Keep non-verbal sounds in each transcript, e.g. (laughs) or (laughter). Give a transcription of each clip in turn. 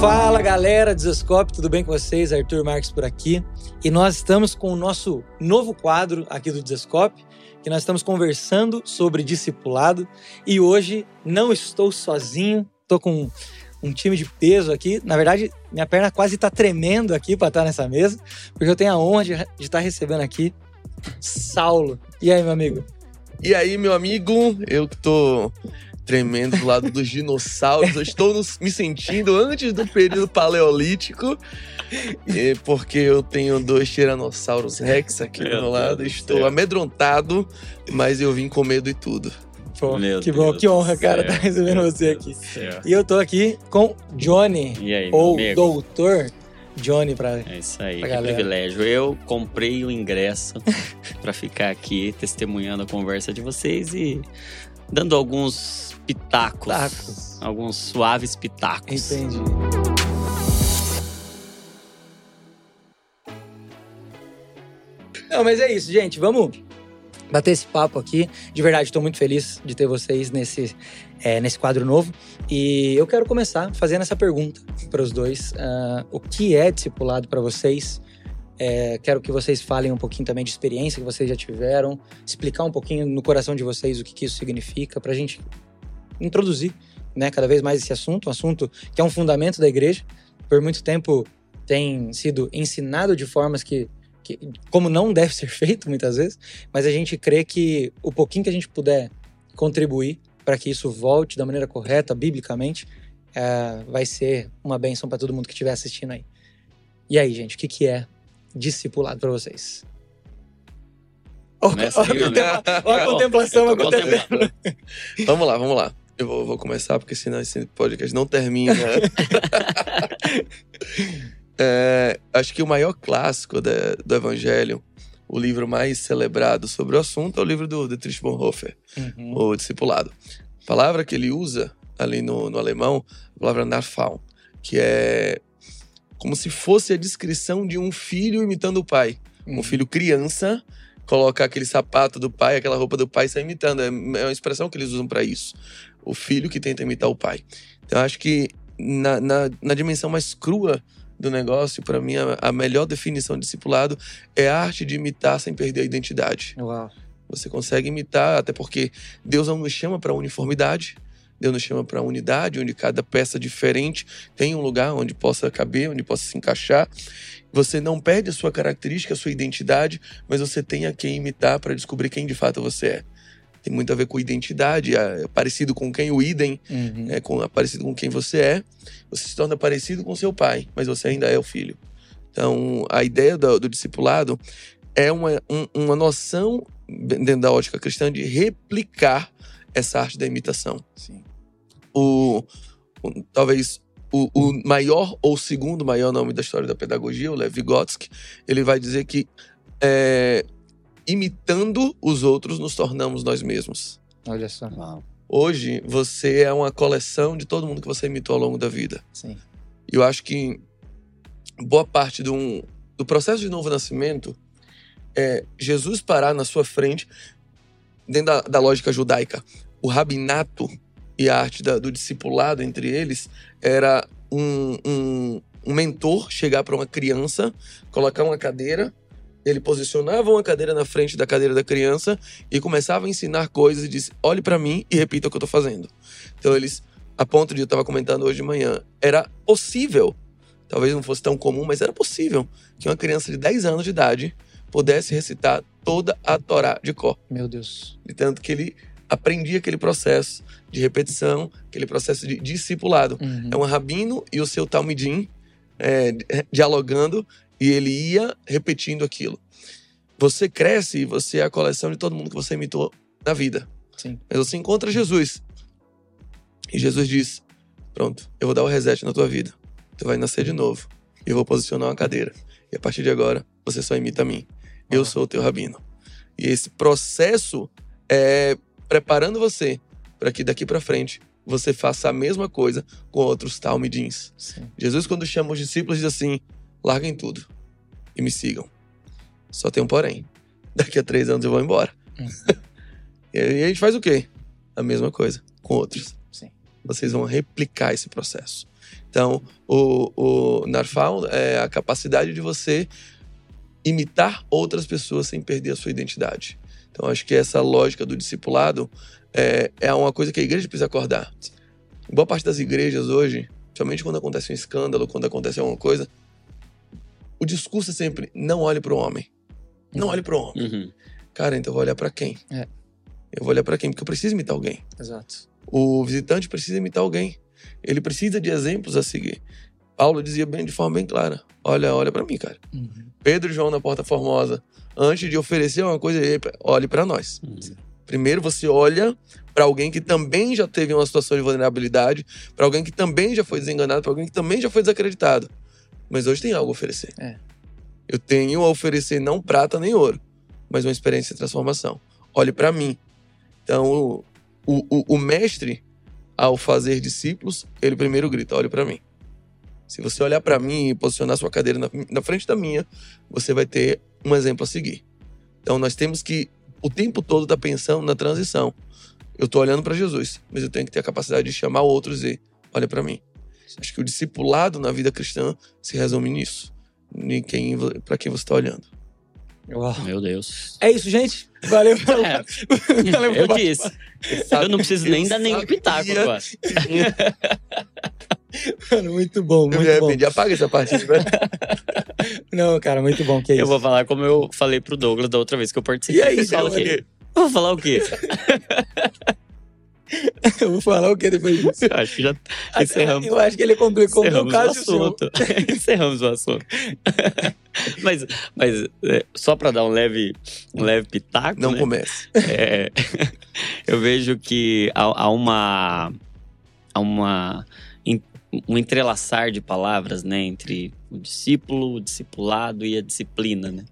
Fala galera do tudo bem com vocês? Arthur Marques por aqui. E nós estamos com o nosso novo quadro aqui do Zescope, que nós estamos conversando sobre discipulado. E hoje não estou sozinho, estou com um time de peso aqui. Na verdade, minha perna quase está tremendo aqui para estar nessa mesa, porque eu tenho a honra de, de estar recebendo aqui Saulo. E aí, meu amigo? E aí, meu amigo, eu que tô tremendo do lado dos dinossauros. Eu estou no, me sentindo antes do período paleolítico, porque eu tenho dois tiranossauros rex aqui meu do meu lado. Deus estou Deus. amedrontado, mas eu vim com medo e tudo. Pô, que bom, Deus que honra, cara, estar tá recebendo você aqui. E eu tô aqui com Johnny, aí, ou Doutor Johnny pra. É isso aí, que galera. privilégio. Eu comprei o ingresso para ficar aqui testemunhando a conversa de vocês e dando alguns pitacos. pitacos. Alguns suaves pitacos. Entendi. Não, mas é isso, gente. Vamos bater esse papo aqui. De verdade, estou muito feliz de ter vocês nesse, é, nesse quadro novo. E eu quero começar fazendo essa pergunta para os dois: uh, o que é discipulado para vocês? É, quero que vocês falem um pouquinho também de experiência que vocês já tiveram, explicar um pouquinho no coração de vocês o que, que isso significa, para a gente introduzir né, cada vez mais esse assunto, um assunto que é um fundamento da igreja. Por muito tempo tem sido ensinado de formas que que, como não deve ser feito muitas vezes, mas a gente crê que o pouquinho que a gente puder contribuir para que isso volte da maneira correta, biblicamente, é, vai ser uma bênção para todo mundo que estiver assistindo aí. E aí, gente, o que, que é discipulado para vocês? Olha a contemplação acontecendo. vamos lá, vamos lá. Eu vou, vou, começar, porque senão esse podcast não termina. (laughs) É, acho que o maior clássico de, do Evangelho, o livro mais celebrado sobre o assunto, é o livro do Dietrich Bonhoeffer, uhum. O Discipulado. A palavra que ele usa ali no, no alemão, a palavra Narfal, que é como se fosse a descrição de um filho imitando o pai. Uhum. Um filho criança colocar aquele sapato do pai, aquela roupa do pai e sair imitando. É, é uma expressão que eles usam para isso. O filho que tenta imitar o pai. Então, acho que na, na, na dimensão mais crua do negócio, para mim, a, a, melhor definição de discipulado é a arte de imitar sem perder a identidade. Uau. Você consegue imitar, até porque Deus não nos chama para uniformidade. Deus nos chama para unidade, onde cada peça diferente tem um lugar onde possa caber, onde possa se encaixar. Você não perde a sua característica, a sua identidade, mas você tem a quem imitar para descobrir quem de fato você é tem muito a ver com identidade, é parecido com quem o idem, uhum. é, com, é parecido com quem você é. Você se torna parecido com seu pai, mas você ainda é o filho. Então, a ideia do, do discipulado é uma, um, uma noção, dentro da ótica cristã, de replicar essa arte da imitação. Sim. O, o talvez o, o, maior ou segundo maior nome da história da pedagogia, o Lev Vygotsky, ele vai dizer que é, imitando os outros, nos tornamos nós mesmos. Olha só. Uau. Hoje, você é uma coleção de todo mundo que você imitou ao longo da vida. Sim. E eu acho que boa parte do, do processo de novo nascimento é Jesus parar na sua frente, dentro da, da lógica judaica. O rabinato e a arte da, do discipulado entre eles era um, um, um mentor chegar para uma criança, colocar uma cadeira ele posicionava uma cadeira na frente da cadeira da criança e começava a ensinar coisas e disse: olhe para mim e repita o que eu tô fazendo. Então eles, a ponto de eu estava comentando hoje de manhã, era possível, talvez não fosse tão comum, mas era possível que uma criança de 10 anos de idade pudesse recitar toda a Torá de cor. Meu Deus. De tanto que ele aprendia aquele processo de repetição, aquele processo de discipulado. Uhum. É um rabino e o seu talmidim é, dialogando e ele ia repetindo aquilo. Você cresce e você é a coleção de todo mundo que você imitou na vida. Sim. Mas você encontra Jesus. E Jesus diz: Pronto, eu vou dar o reset na tua vida. Tu vai nascer de novo. E eu vou posicionar uma cadeira. E a partir de agora, você só imita a mim. Eu sou o teu rabino. E esse processo é preparando você para que daqui para frente você faça a mesma coisa com outros talmidins. Jesus, quando chama os discípulos, diz assim: larguem tudo e me sigam. Só tem um porém. Daqui a três anos eu vou embora. Uhum. (laughs) e a gente faz o quê? A mesma coisa com outros. Sim. Vocês vão replicar esse processo. Então, o, o Narfal é a capacidade de você imitar outras pessoas sem perder a sua identidade. Então, acho que essa lógica do discipulado é, é uma coisa que a igreja precisa acordar. Boa parte das igrejas hoje, somente quando acontece um escândalo, quando acontece alguma coisa, o discurso é sempre: não olhe para o homem. Não olhe para o homem. Uhum. Cara, então eu vou olhar para quem? É. Eu vou olhar para quem? Porque eu preciso imitar alguém. Exato. O visitante precisa imitar alguém. Ele precisa de exemplos a seguir. Paulo dizia bem de forma bem clara: olha, olha para mim, cara. Uhum. Pedro e João na Porta Formosa, antes de oferecer uma coisa, olhe para nós. Primeiro você olha para alguém que também já teve uma situação de vulnerabilidade, para alguém que também já foi desenganado, para alguém que também já foi desacreditado. Mas hoje tem algo a oferecer. É. Eu tenho a oferecer não prata nem ouro, mas uma experiência de transformação. Olhe para mim. Então, o, o, o, mestre, ao fazer discípulos, ele primeiro grita: olhe para mim. Se você olhar para mim e posicionar sua cadeira na, na frente da minha, você vai ter um exemplo a seguir. Então, nós temos que o tempo todo estar tá pensando na transição. Eu estou olhando para Jesus, mas eu tenho que ter a capacidade de chamar outros e dizer: olha para mim. Acho que o discipulado na vida cristã se resume nisso. Quem, para quem você está olhando. Uau. Meu Deus. É isso, gente. Valeu. É. (laughs) Valeu eu disse. Eu não preciso nem dar nenhum pitaco agora. (laughs) Mano, muito bom, muito eu bom. Repente, apaga essa parte. (laughs) Não, cara, muito bom. Que é eu vou falar como eu falei pro Douglas da outra vez que eu participei. E aí, fala Eu vou falar o quê? eu vou falar o que (laughs) depois disso? Eu acho que já encerramos. Eu acho que ele complicou um o caso assunto. (laughs) encerramos o assunto. mas, mas é, só para dar um leve, um leve pitaco. Não né? comece. É, eu vejo que há, há uma. Há uma um entrelaçar de palavras, né, entre o discípulo, o discipulado e a disciplina, né?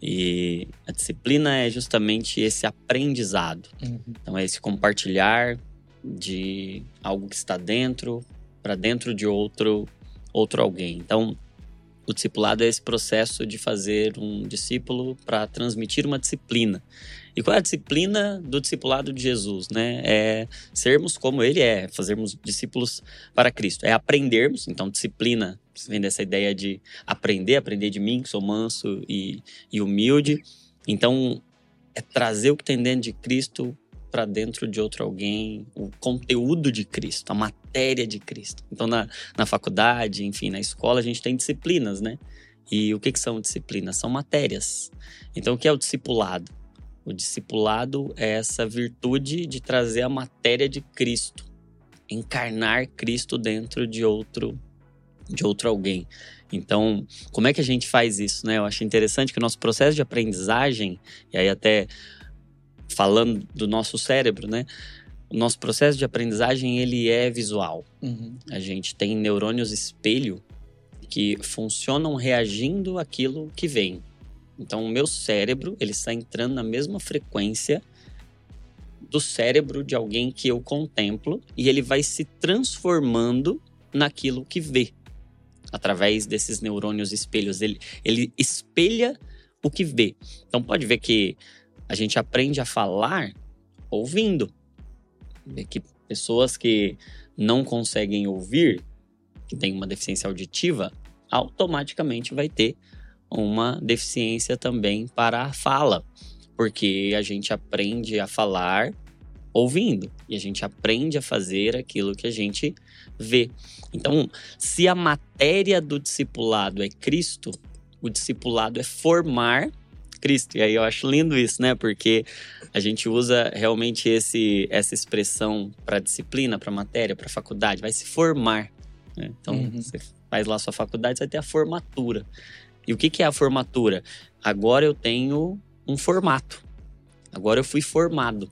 E a disciplina é justamente esse aprendizado. Uhum. Então é esse compartilhar de algo que está dentro para dentro de outro outro alguém. Então o discipulado é esse processo de fazer um discípulo para transmitir uma disciplina. E qual é a disciplina do discipulado de Jesus, né? É sermos como ele é, fazermos discípulos para Cristo. É aprendermos, então disciplina vem dessa ideia de aprender, aprender de mim, que sou manso e, e humilde. Então, é trazer o que tem dentro de Cristo para dentro de outro alguém, o conteúdo de Cristo, a matéria de Cristo. Então, na, na faculdade, enfim, na escola, a gente tem disciplinas, né? E o que, que são disciplinas? São matérias. Então, o que é o discipulado? O discipulado é essa virtude de trazer a matéria de Cristo, encarnar Cristo dentro de outro de outro alguém. Então, como é que a gente faz isso, né? Eu acho interessante que o nosso processo de aprendizagem, e aí até falando do nosso cérebro, né? O nosso processo de aprendizagem, ele é visual. Uhum. A gente tem neurônios espelho que funcionam reagindo àquilo que vem. Então, o meu cérebro, ele está entrando na mesma frequência do cérebro de alguém que eu contemplo e ele vai se transformando naquilo que vê através desses neurônios espelhos. Ele, ele espelha o que vê. Então, pode ver que a gente aprende a falar ouvindo. Que pessoas que não conseguem ouvir, que têm uma deficiência auditiva, automaticamente vai ter uma deficiência também para a fala, porque a gente aprende a falar ouvindo e a gente aprende a fazer aquilo que a gente vê. Então, se a matéria do discipulado é Cristo, o discipulado é formar Cristo. E aí eu acho lindo isso, né? Porque a gente usa realmente esse, essa expressão para disciplina, para matéria, para faculdade, vai se formar. Né? Então, uhum. você faz lá a sua faculdade, você vai ter a formatura. E o que, que é a formatura? Agora eu tenho um formato. Agora eu fui formado.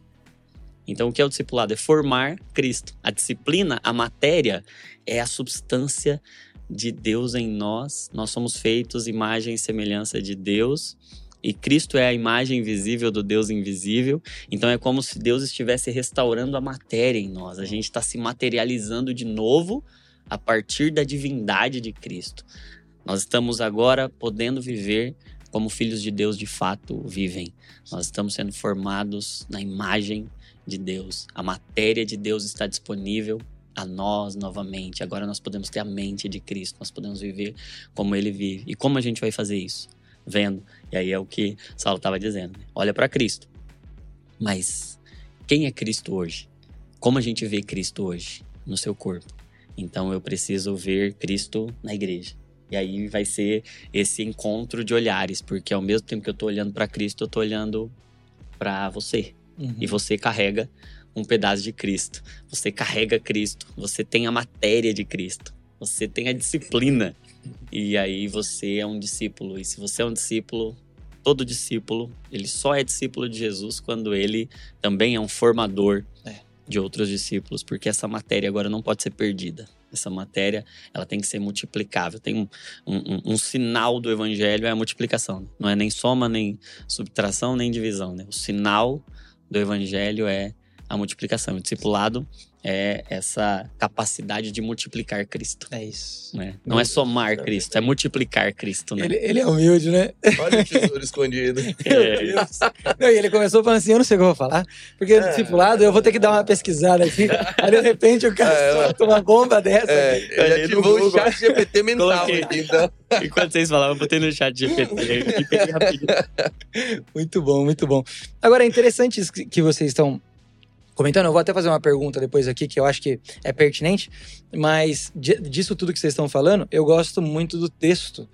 Então, o que é o discipulado? É formar Cristo. A disciplina, a matéria, é a substância de Deus em nós. Nós somos feitos imagem e semelhança de Deus. E Cristo é a imagem visível do Deus invisível. Então é como se Deus estivesse restaurando a matéria em nós. A gente está se materializando de novo a partir da divindade de Cristo. Nós estamos agora podendo viver como filhos de Deus de fato vivem. Nós estamos sendo formados na imagem de Deus. A matéria de Deus está disponível a nós novamente. Agora nós podemos ter a mente de Cristo, nós podemos viver como ele vive. E como a gente vai fazer isso? Vendo. E aí é o que Saulo estava dizendo. Né? Olha para Cristo. Mas quem é Cristo hoje? Como a gente vê Cristo hoje no seu corpo? Então eu preciso ver Cristo na igreja. E aí vai ser esse encontro de olhares, porque ao mesmo tempo que eu estou olhando para Cristo, eu estou olhando para você. Uhum. E você carrega um pedaço de Cristo. Você carrega Cristo. Você tem a matéria de Cristo. Você tem a disciplina. E aí você é um discípulo. E se você é um discípulo, todo discípulo, ele só é discípulo de Jesus quando ele também é um formador é. de outros discípulos, porque essa matéria agora não pode ser perdida. Essa matéria, ela tem que ser multiplicável. Tem um, um, um, sinal do evangelho é a multiplicação. Não é nem soma, nem subtração, nem divisão. Né? O sinal do evangelho é a multiplicação. O discipulado é essa capacidade de multiplicar Cristo. É isso. Né? Não é somar Cristo, é multiplicar Cristo. Né? Ele, ele, é humilde, né? Olha o tesouro escondido. É. Não, e ele começou falando assim: eu não sei o que eu vou falar, porque é. discipulado eu vou ter que dar uma pesquisada aqui. Aí de repente o cara é, solta uma bomba dessa. É, ele ativou o chat GPT mental aqui, então. Enquanto vocês falavam, eu botei no chat GPT. (laughs) muito bom, muito bom. Agora é interessante isso que vocês estão comentando. Eu vou até fazer uma pergunta depois aqui que eu acho que é pertinente, mas disso tudo que vocês estão falando, eu gosto muito do texto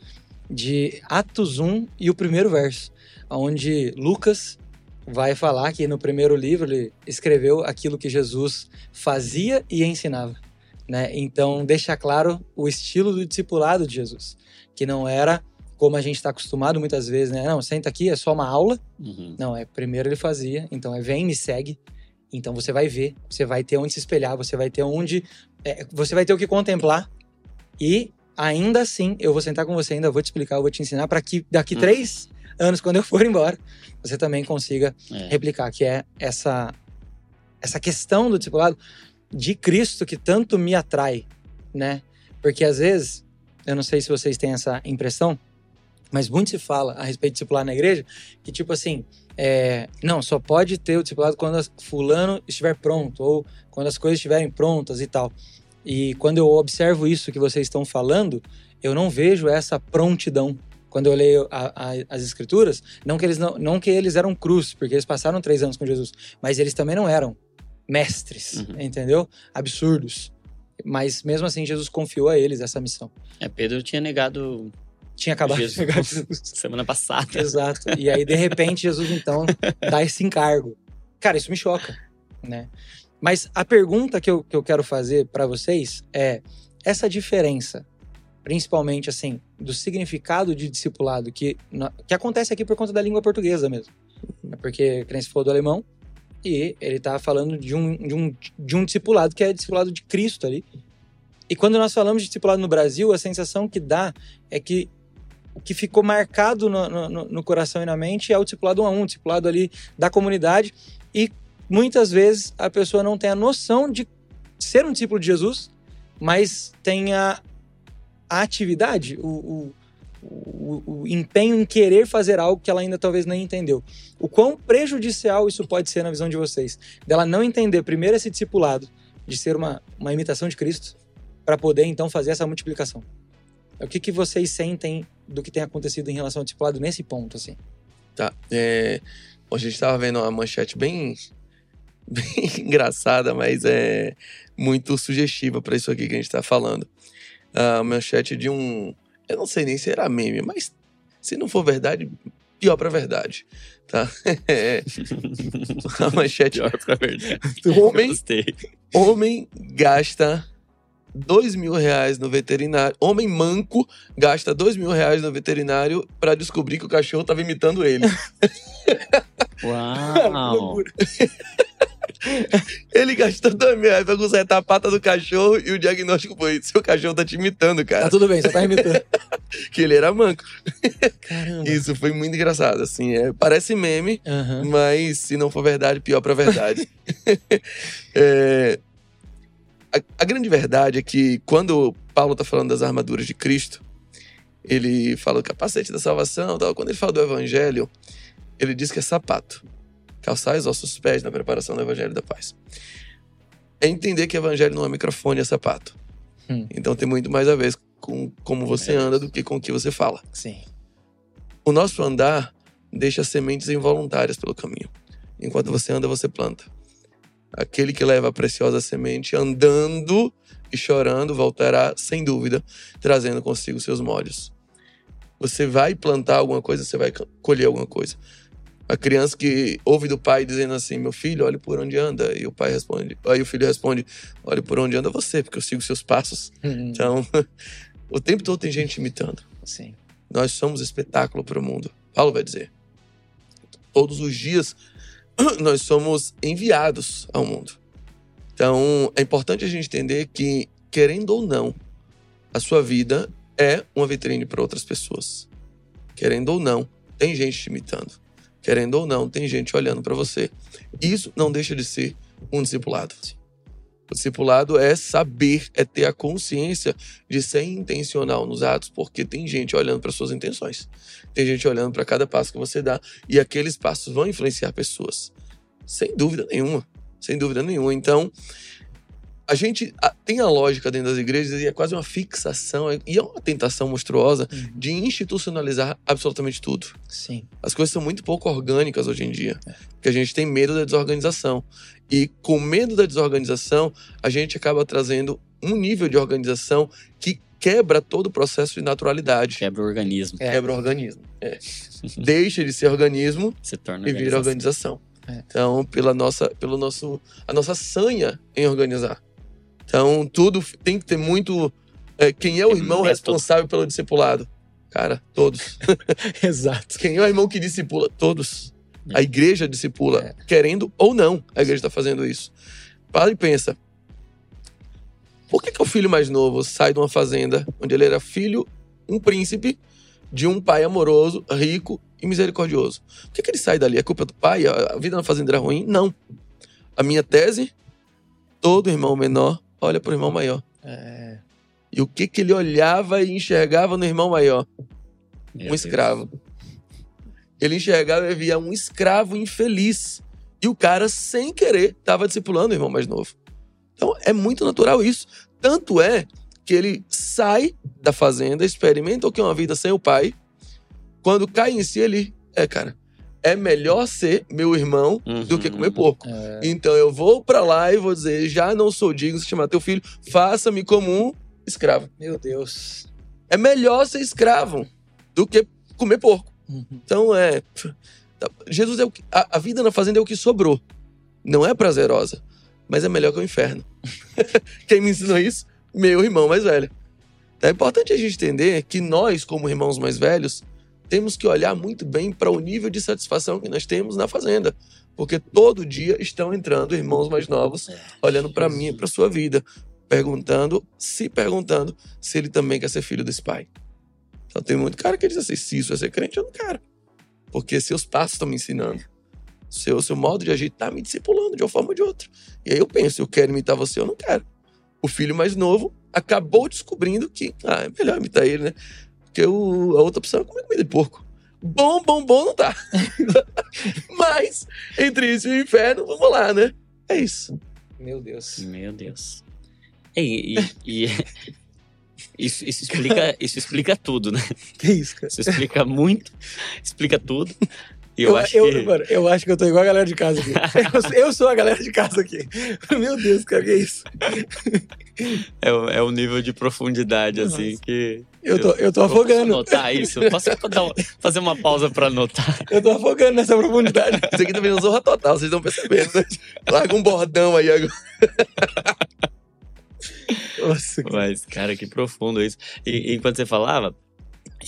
de Atos 1 e o primeiro verso, onde Lucas vai falar que no primeiro livro ele escreveu aquilo que Jesus fazia e ensinava. Né? Então, deixa claro o estilo do discipulado de Jesus, que não era como a gente está acostumado muitas vezes, né? Não, senta aqui, é só uma aula. Uhum. Não, é primeiro ele fazia, então é vem, me segue. Então você vai ver, você vai ter onde se espelhar, você vai ter onde. É, você vai ter o que contemplar. E ainda assim, eu vou sentar com você, ainda vou te explicar, eu vou te ensinar para que daqui hum. três anos, quando eu for embora, você também consiga é. replicar, que é essa, essa questão do discipulado de Cristo que tanto me atrai, né? Porque às vezes, eu não sei se vocês têm essa impressão, mas muito se fala a respeito de discipular na igreja, que tipo assim, é, não, só pode ter o discipulado quando fulano estiver pronto, ou quando as coisas estiverem prontas e tal. E quando eu observo isso que vocês estão falando, eu não vejo essa prontidão. Quando eu leio a, a, as escrituras, não que, eles não, não que eles eram cruz, porque eles passaram três anos com Jesus, mas eles também não eram mestres, uhum. entendeu? Absurdos. Mas mesmo assim, Jesus confiou a eles essa missão. É, Pedro tinha negado tinha acabado Jesus, de pegar Jesus. Semana passada. Exato. E aí, de repente, Jesus, então, dá esse encargo. Cara, isso me choca, né? Mas a pergunta que eu, que eu quero fazer para vocês é essa diferença, principalmente, assim, do significado de discipulado que, que acontece aqui por conta da língua portuguesa mesmo. É porque, a falou do alemão, e ele tá falando de um, de, um, de um discipulado que é discipulado de Cristo ali. E quando nós falamos de discipulado no Brasil, a sensação que dá é que o que ficou marcado no, no, no, coração e na mente é o discipulado um a um, o discipulado ali da comunidade. E muitas vezes a pessoa não tem a noção de ser um discípulo de Jesus, mas tem a, a atividade, o, o, o, o, empenho em querer fazer algo que ela ainda talvez nem entendeu. O quão prejudicial isso pode ser na visão de vocês? Dela não entender primeiro esse discipulado, de ser uma, uma imitação de Cristo, para poder então fazer essa multiplicação. O que, que vocês sentem do que tem acontecido em relação ao discipulado nesse ponto, assim? Tá. É, hoje a gente estava vendo uma manchete bem, (laughs) bem engraçada, mas é muito sugestiva para isso aqui que a gente está falando. A manchete de um. Eu não sei nem se era meme, mas se não for verdade, pior para verdade, tá? É, (laughs) a manchete. Pior para verdade. (laughs) Homem, homem gasta dois mil reais no veterinário. Homem manco gasta dois mil reais no veterinário para descobrir que o cachorro tava imitando ele. (laughs) Uau! (laughs) Ele gastou dois mil reais pra consertar a pata do cachorro e o diagnóstico foi: seu cachorro tá te imitando, cara. Tá tudo bem, você tá imitando. (laughs) que ele era manco. Caramba. Isso foi muito engraçado, assim. É, parece meme, uhum. mas se não for verdade, pior pra verdade. é, a, a grande verdade é que quando Paulo está falando das armaduras de Cristo, ele fala do capacete da salvação, tal. quando ele fala do evangelho, ele diz que é sapato. Calçar os ossos pés na preparação do evangelho da paz. é entender que evangelho não é microfone, é sapato. Hum. Então tem muito mais a ver com como você É anda do que com o que você fala. Sim. O nosso andar deixa sementes involuntárias pelo caminho. Enquanto você anda, você planta. Aquele que leva a preciosa semente andando e chorando voltará, sem dúvida, trazendo consigo seus molhos. Você vai plantar alguma coisa, você vai co- colher alguma coisa. A criança que ouve do pai dizendo assim: Meu filho, olhe por onde anda. E o pai responde, aí o filho responde: Olhe por onde anda você, porque eu sigo seus passos. Hum, Então, (laughs) o tempo todo tem gente imitando. Sim. Nós somos espetáculo para o mundo. Paulo vai dizer. Todos os dias (clears throat) nós somos enviados ao mundo. Então é importante a gente entender que, querendo ou não, a sua vida é uma vitrine para outras pessoas. Querendo ou não, tem gente te imitando. Querendo ou não, tem gente olhando para você. Isso não deixa de ser um discipulado. O discipulado é saber, é ter a consciência de ser intencional nos atos, porque tem gente olhando para suas intenções. Tem gente olhando para cada passo que você dá e aqueles passos vão influenciar pessoas. Sem dúvida nenhuma. Sem dúvida nenhuma. Então, a gente a- tem a lógica dentro das igrejas e é quase uma fixação é- e é uma tentação monstruosa Uhum. de institucionalizar absolutamente tudo. Sim. As coisas são muito pouco orgânicas hoje em dia, porque a gente tem medo da desorganização. E com medo da desorganização, a gente acaba trazendo um nível de organização que quebra todo o processo de naturalidade. Quebra o organismo. É. Quebra o organismo. É. (laughs) Deixa de ser organismo Se torna e vira organização. organização. É. Então, pela nossa, pelo nosso, a nossa sanha em organizar. Então, tudo tem que ter muito. é, quem é o irmão método. responsável pelo discipulado? Cara, todos. (laughs) Exato. Quem é o irmão que discipula? Todos. É. A igreja discipula, É. querendo ou não, a igreja está fazendo isso. Para e pensa. Por que, que o filho mais novo sai de uma fazenda onde ele era filho, um príncipe, de um pai amoroso, rico e misericordioso? Por que, que ele sai dali? É culpa do pai? A vida na fazenda era ruim? Não. A minha tese: todo irmão menor olha para o irmão maior. É. E o que, que ele olhava e enxergava no irmão maior? Meu um Deus. escravo. Ele enxergava e via um escravo infeliz. E o cara, sem querer, estava discipulando o irmão mais novo. Então é muito natural isso. Tanto é que ele sai da fazenda, experimenta o que é uma vida sem o pai. Quando cai em si, ele. É, cara, é melhor ser meu irmão do que Uhum. comer porco. É. Então eu vou pra lá e vou dizer: já não sou digno de chamar teu filho, faça-me como um escravo. Meu Deus. É melhor ser escravo do que comer porco. Uhum. Então é. tá, Jesus é o que. A, a vida na fazenda é o que sobrou. Não é prazerosa, mas é melhor que o inferno. (laughs) Quem me ensinou isso? Meu irmão mais velho. Então é importante a gente entender que nós, como irmãos mais velhos, temos que olhar muito bem para o nível de satisfação que nós temos na fazenda. Porque todo dia estão entrando irmãos mais novos, olhando para mim e para sua vida, perguntando, se perguntando se ele também quer ser filho desse pai. Então tem muito cara que diz assim: se isso é ser crente, eu não quero. Porque seus passos estão me ensinando. Seu, seu modo de agir está me discipulando de uma forma ou de outra. E aí eu penso: eu quero imitar você ou não quero. O filho mais novo acabou descobrindo que ah, é melhor imitar ele, né? Porque o- a outra opção é comer comida de porco. Bom, bom, bom não tá. (laughs) Mas, entre isso e o inferno, vamos lá, né? É isso. Meu Deus. Meu Deus. E, e- e- (laughs) isso, isso, explica, isso explica tudo, né? Que isso, cara? Isso explica muito, explica tudo. Eu, Eu, acho eu, que. mano, eu acho que eu tô igual a galera de casa aqui. (laughs) Eu, eu sou a galera de casa aqui. Meu Deus, cara, que é isso? É, o- é o nível de profundidade, assim, Nossa. que. Eu tô, eu tô eu posso afogando. anotar isso? Posso dar uma- fazer uma pausa pra anotar? Eu tô afogando nessa profundidade. (laughs) Isso aqui também é zorra total, vocês estão percebendo, né? Larga um bordão aí agora. (laughs) Nossa. Mas, cara, que profundo isso. E, e enquanto você falava,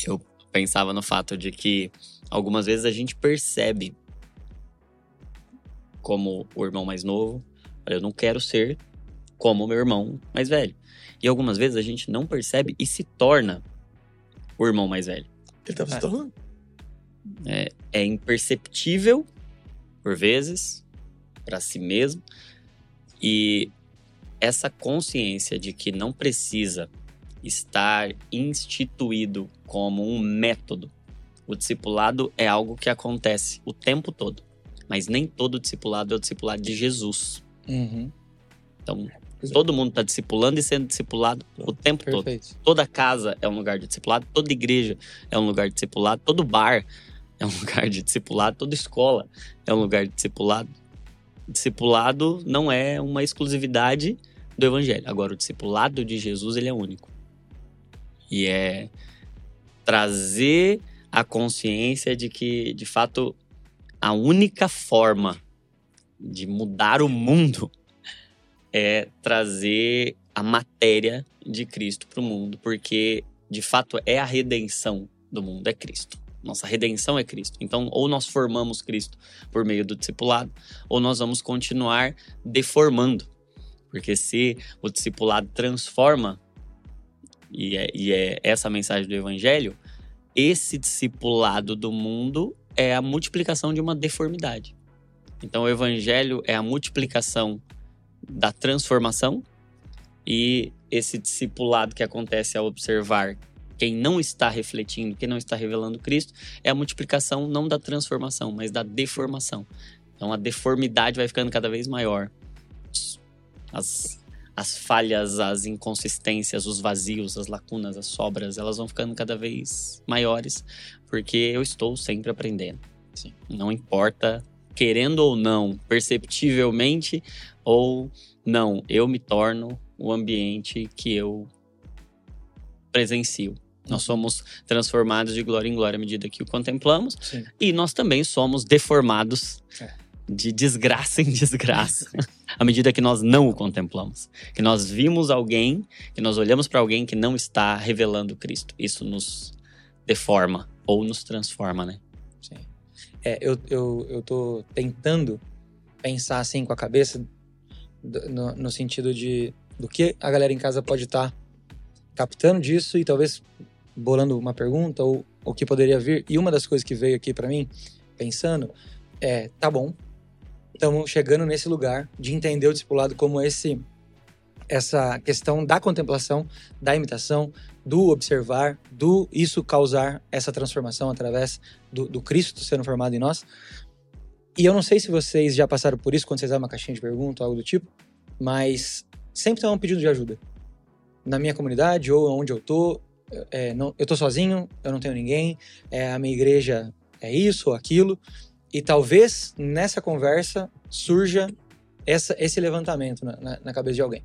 eu pensava no fato de que algumas vezes a gente percebe como o irmão mais novo, olha, eu não quero ser como o meu irmão mais velho. E algumas vezes a gente não percebe e se torna o irmão mais velho. Ele tava se É. tornando. É imperceptível, por vezes, para si mesmo. E essa consciência de que não precisa estar instituído como um método. O discipulado é algo que acontece o tempo todo. Mas nem todo discipulado é o discipulado de Jesus. Uhum. Então, todo mundo está discipulando e sendo discipulado o tempo Perfeito. todo. Toda casa é um lugar de discipulado, toda igreja é um lugar de discipulado, todo bar (laughs) é um lugar de discipulado, toda escola é um lugar de discipulado. Discipulado não é uma exclusividade do evangelho. Agora, o discipulado de Jesus, ele é único. E é trazer a consciência de que, de fato, a única forma de mudar o mundo é trazer a matéria de Cristo para o mundo, porque de fato é a redenção do mundo, é Cristo. Nossa redenção é Cristo. Então, ou nós formamos Cristo por meio do discipulado, ou nós vamos continuar deformando. Porque se o discipulado transforma, e é, e é essa a mensagem do Evangelho, esse discipulado do mundo é a multiplicação de uma deformidade. Então, o Evangelho é a multiplicação da transformação e esse discipulado que acontece ao observar quem não está refletindo, quem não está revelando Cristo, é a multiplicação não da transformação, mas da deformação. Então a deformidade vai ficando cada vez maior. As, as falhas, as inconsistências, os vazios, as lacunas, as sobras, elas vão ficando cada vez maiores, porque eu estou sempre aprendendo. Sim. Não importa, querendo ou não, perceptivelmente ou não, eu me torno o ambiente que eu presencio. Nós somos transformados de glória em glória à medida que o contemplamos, Sim. e nós também somos deformados É. de desgraça em desgraça (laughs) à medida que nós não o contemplamos. Que nós vimos alguém, que nós olhamos para alguém que não está revelando Cristo. Isso nos deforma ou nos transforma, né? É, eu, eu, eu tô tentando pensar assim com a cabeça no, no sentido de do que a galera em casa pode estar captando disso e talvez bolando uma pergunta ou o que poderia vir. E uma das coisas que veio aqui para mim, pensando, é, tá bom, estamos chegando nesse lugar de entender o discipulado como esse essa questão da contemplação, da imitação, do observar, do isso causar essa transformação através do, do Cristo sendo formado em nós. E eu não sei se vocês já passaram por isso quando vocês abrem uma caixinha de pergunta algo do tipo, mas sempre tem um pedido de ajuda. Na minha comunidade ou onde eu tô, é, não, eu tô sozinho, eu não tenho ninguém, é, a minha igreja é isso ou aquilo. E talvez nessa conversa surja essa, esse levantamento na, na, na cabeça de alguém.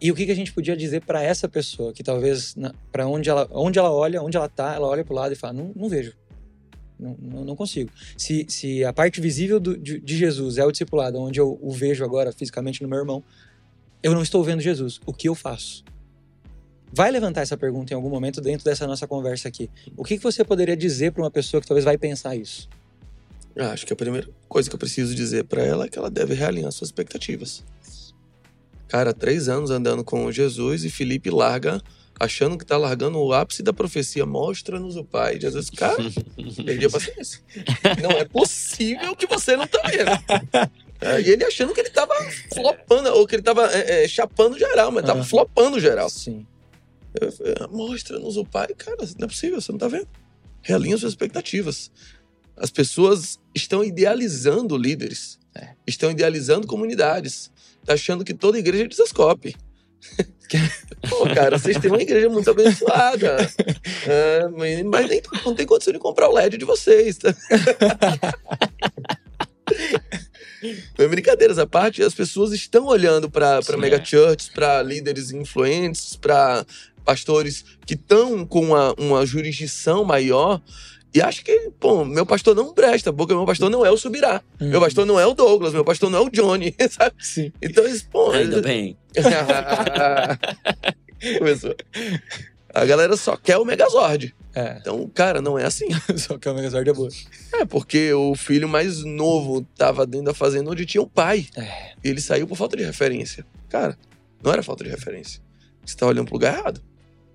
E o que, que a gente podia dizer para essa pessoa que talvez para onde ela, onde ela olha, onde ela tá, ela olha pro lado e fala: não, não vejo. Não, não, consigo. Se, se a parte visível do, de, de Jesus é o discipulado, onde eu o vejo agora fisicamente no meu irmão, eu não estou vendo Jesus. O que eu faço? Vai levantar essa pergunta em algum momento dentro dessa nossa conversa aqui. O que, que você poderia dizer para uma pessoa que talvez vai pensar isso? Ah, acho que a primeira coisa que eu preciso dizer para ela é que ela deve realinhar suas expectativas. Cara, três anos andando com Jesus e Felipe larga, achando que tá largando o ápice da profecia. Mostra-nos o Pai. Jesus, cara, (laughs) perdi a paciência. Não é possível que você não tá vendo. É, e ele achando que ele tava flopando, ou que ele tava é, é, chapando geral, mas tava Aham. flopando geral. Sim. Eu falei, "Ah, Mostra-nos o Pai. Cara, não é possível, você não tá vendo. Realinha suas expectativas. As pessoas estão idealizando líderes. É. Estão idealizando comunidades. Tá achando que toda igreja é desascope. (laughs) Pô, cara, vocês têm uma igreja muito abençoada. (laughs) É, mas nem, não tem condição de comprar o LED de vocês. (laughs) Tá? Brincadeiras à parte, as pessoas estão olhando para Sim, mega é. churches, para líderes influentes, para pastores que estão com uma, uma jurisdição maior e acho que, pô, meu pastor não presta, porque meu pastor não é o Subirá, meu pastor não é o Douglas, meu pastor não é o Johnny, (laughs) sabe? Sim. Então eles, pô, Ainda eles- bem. (laughs) Começou. A galera só quer o Megazord. É, Então, cara, não é assim. (laughs) só que a Megazord é boa. É porque o filho mais novo tava dentro da fazenda onde tinha o pai. É. E ele saiu por falta de referência. Cara, não era falta de referência. Você tá olhando pro lugar errado.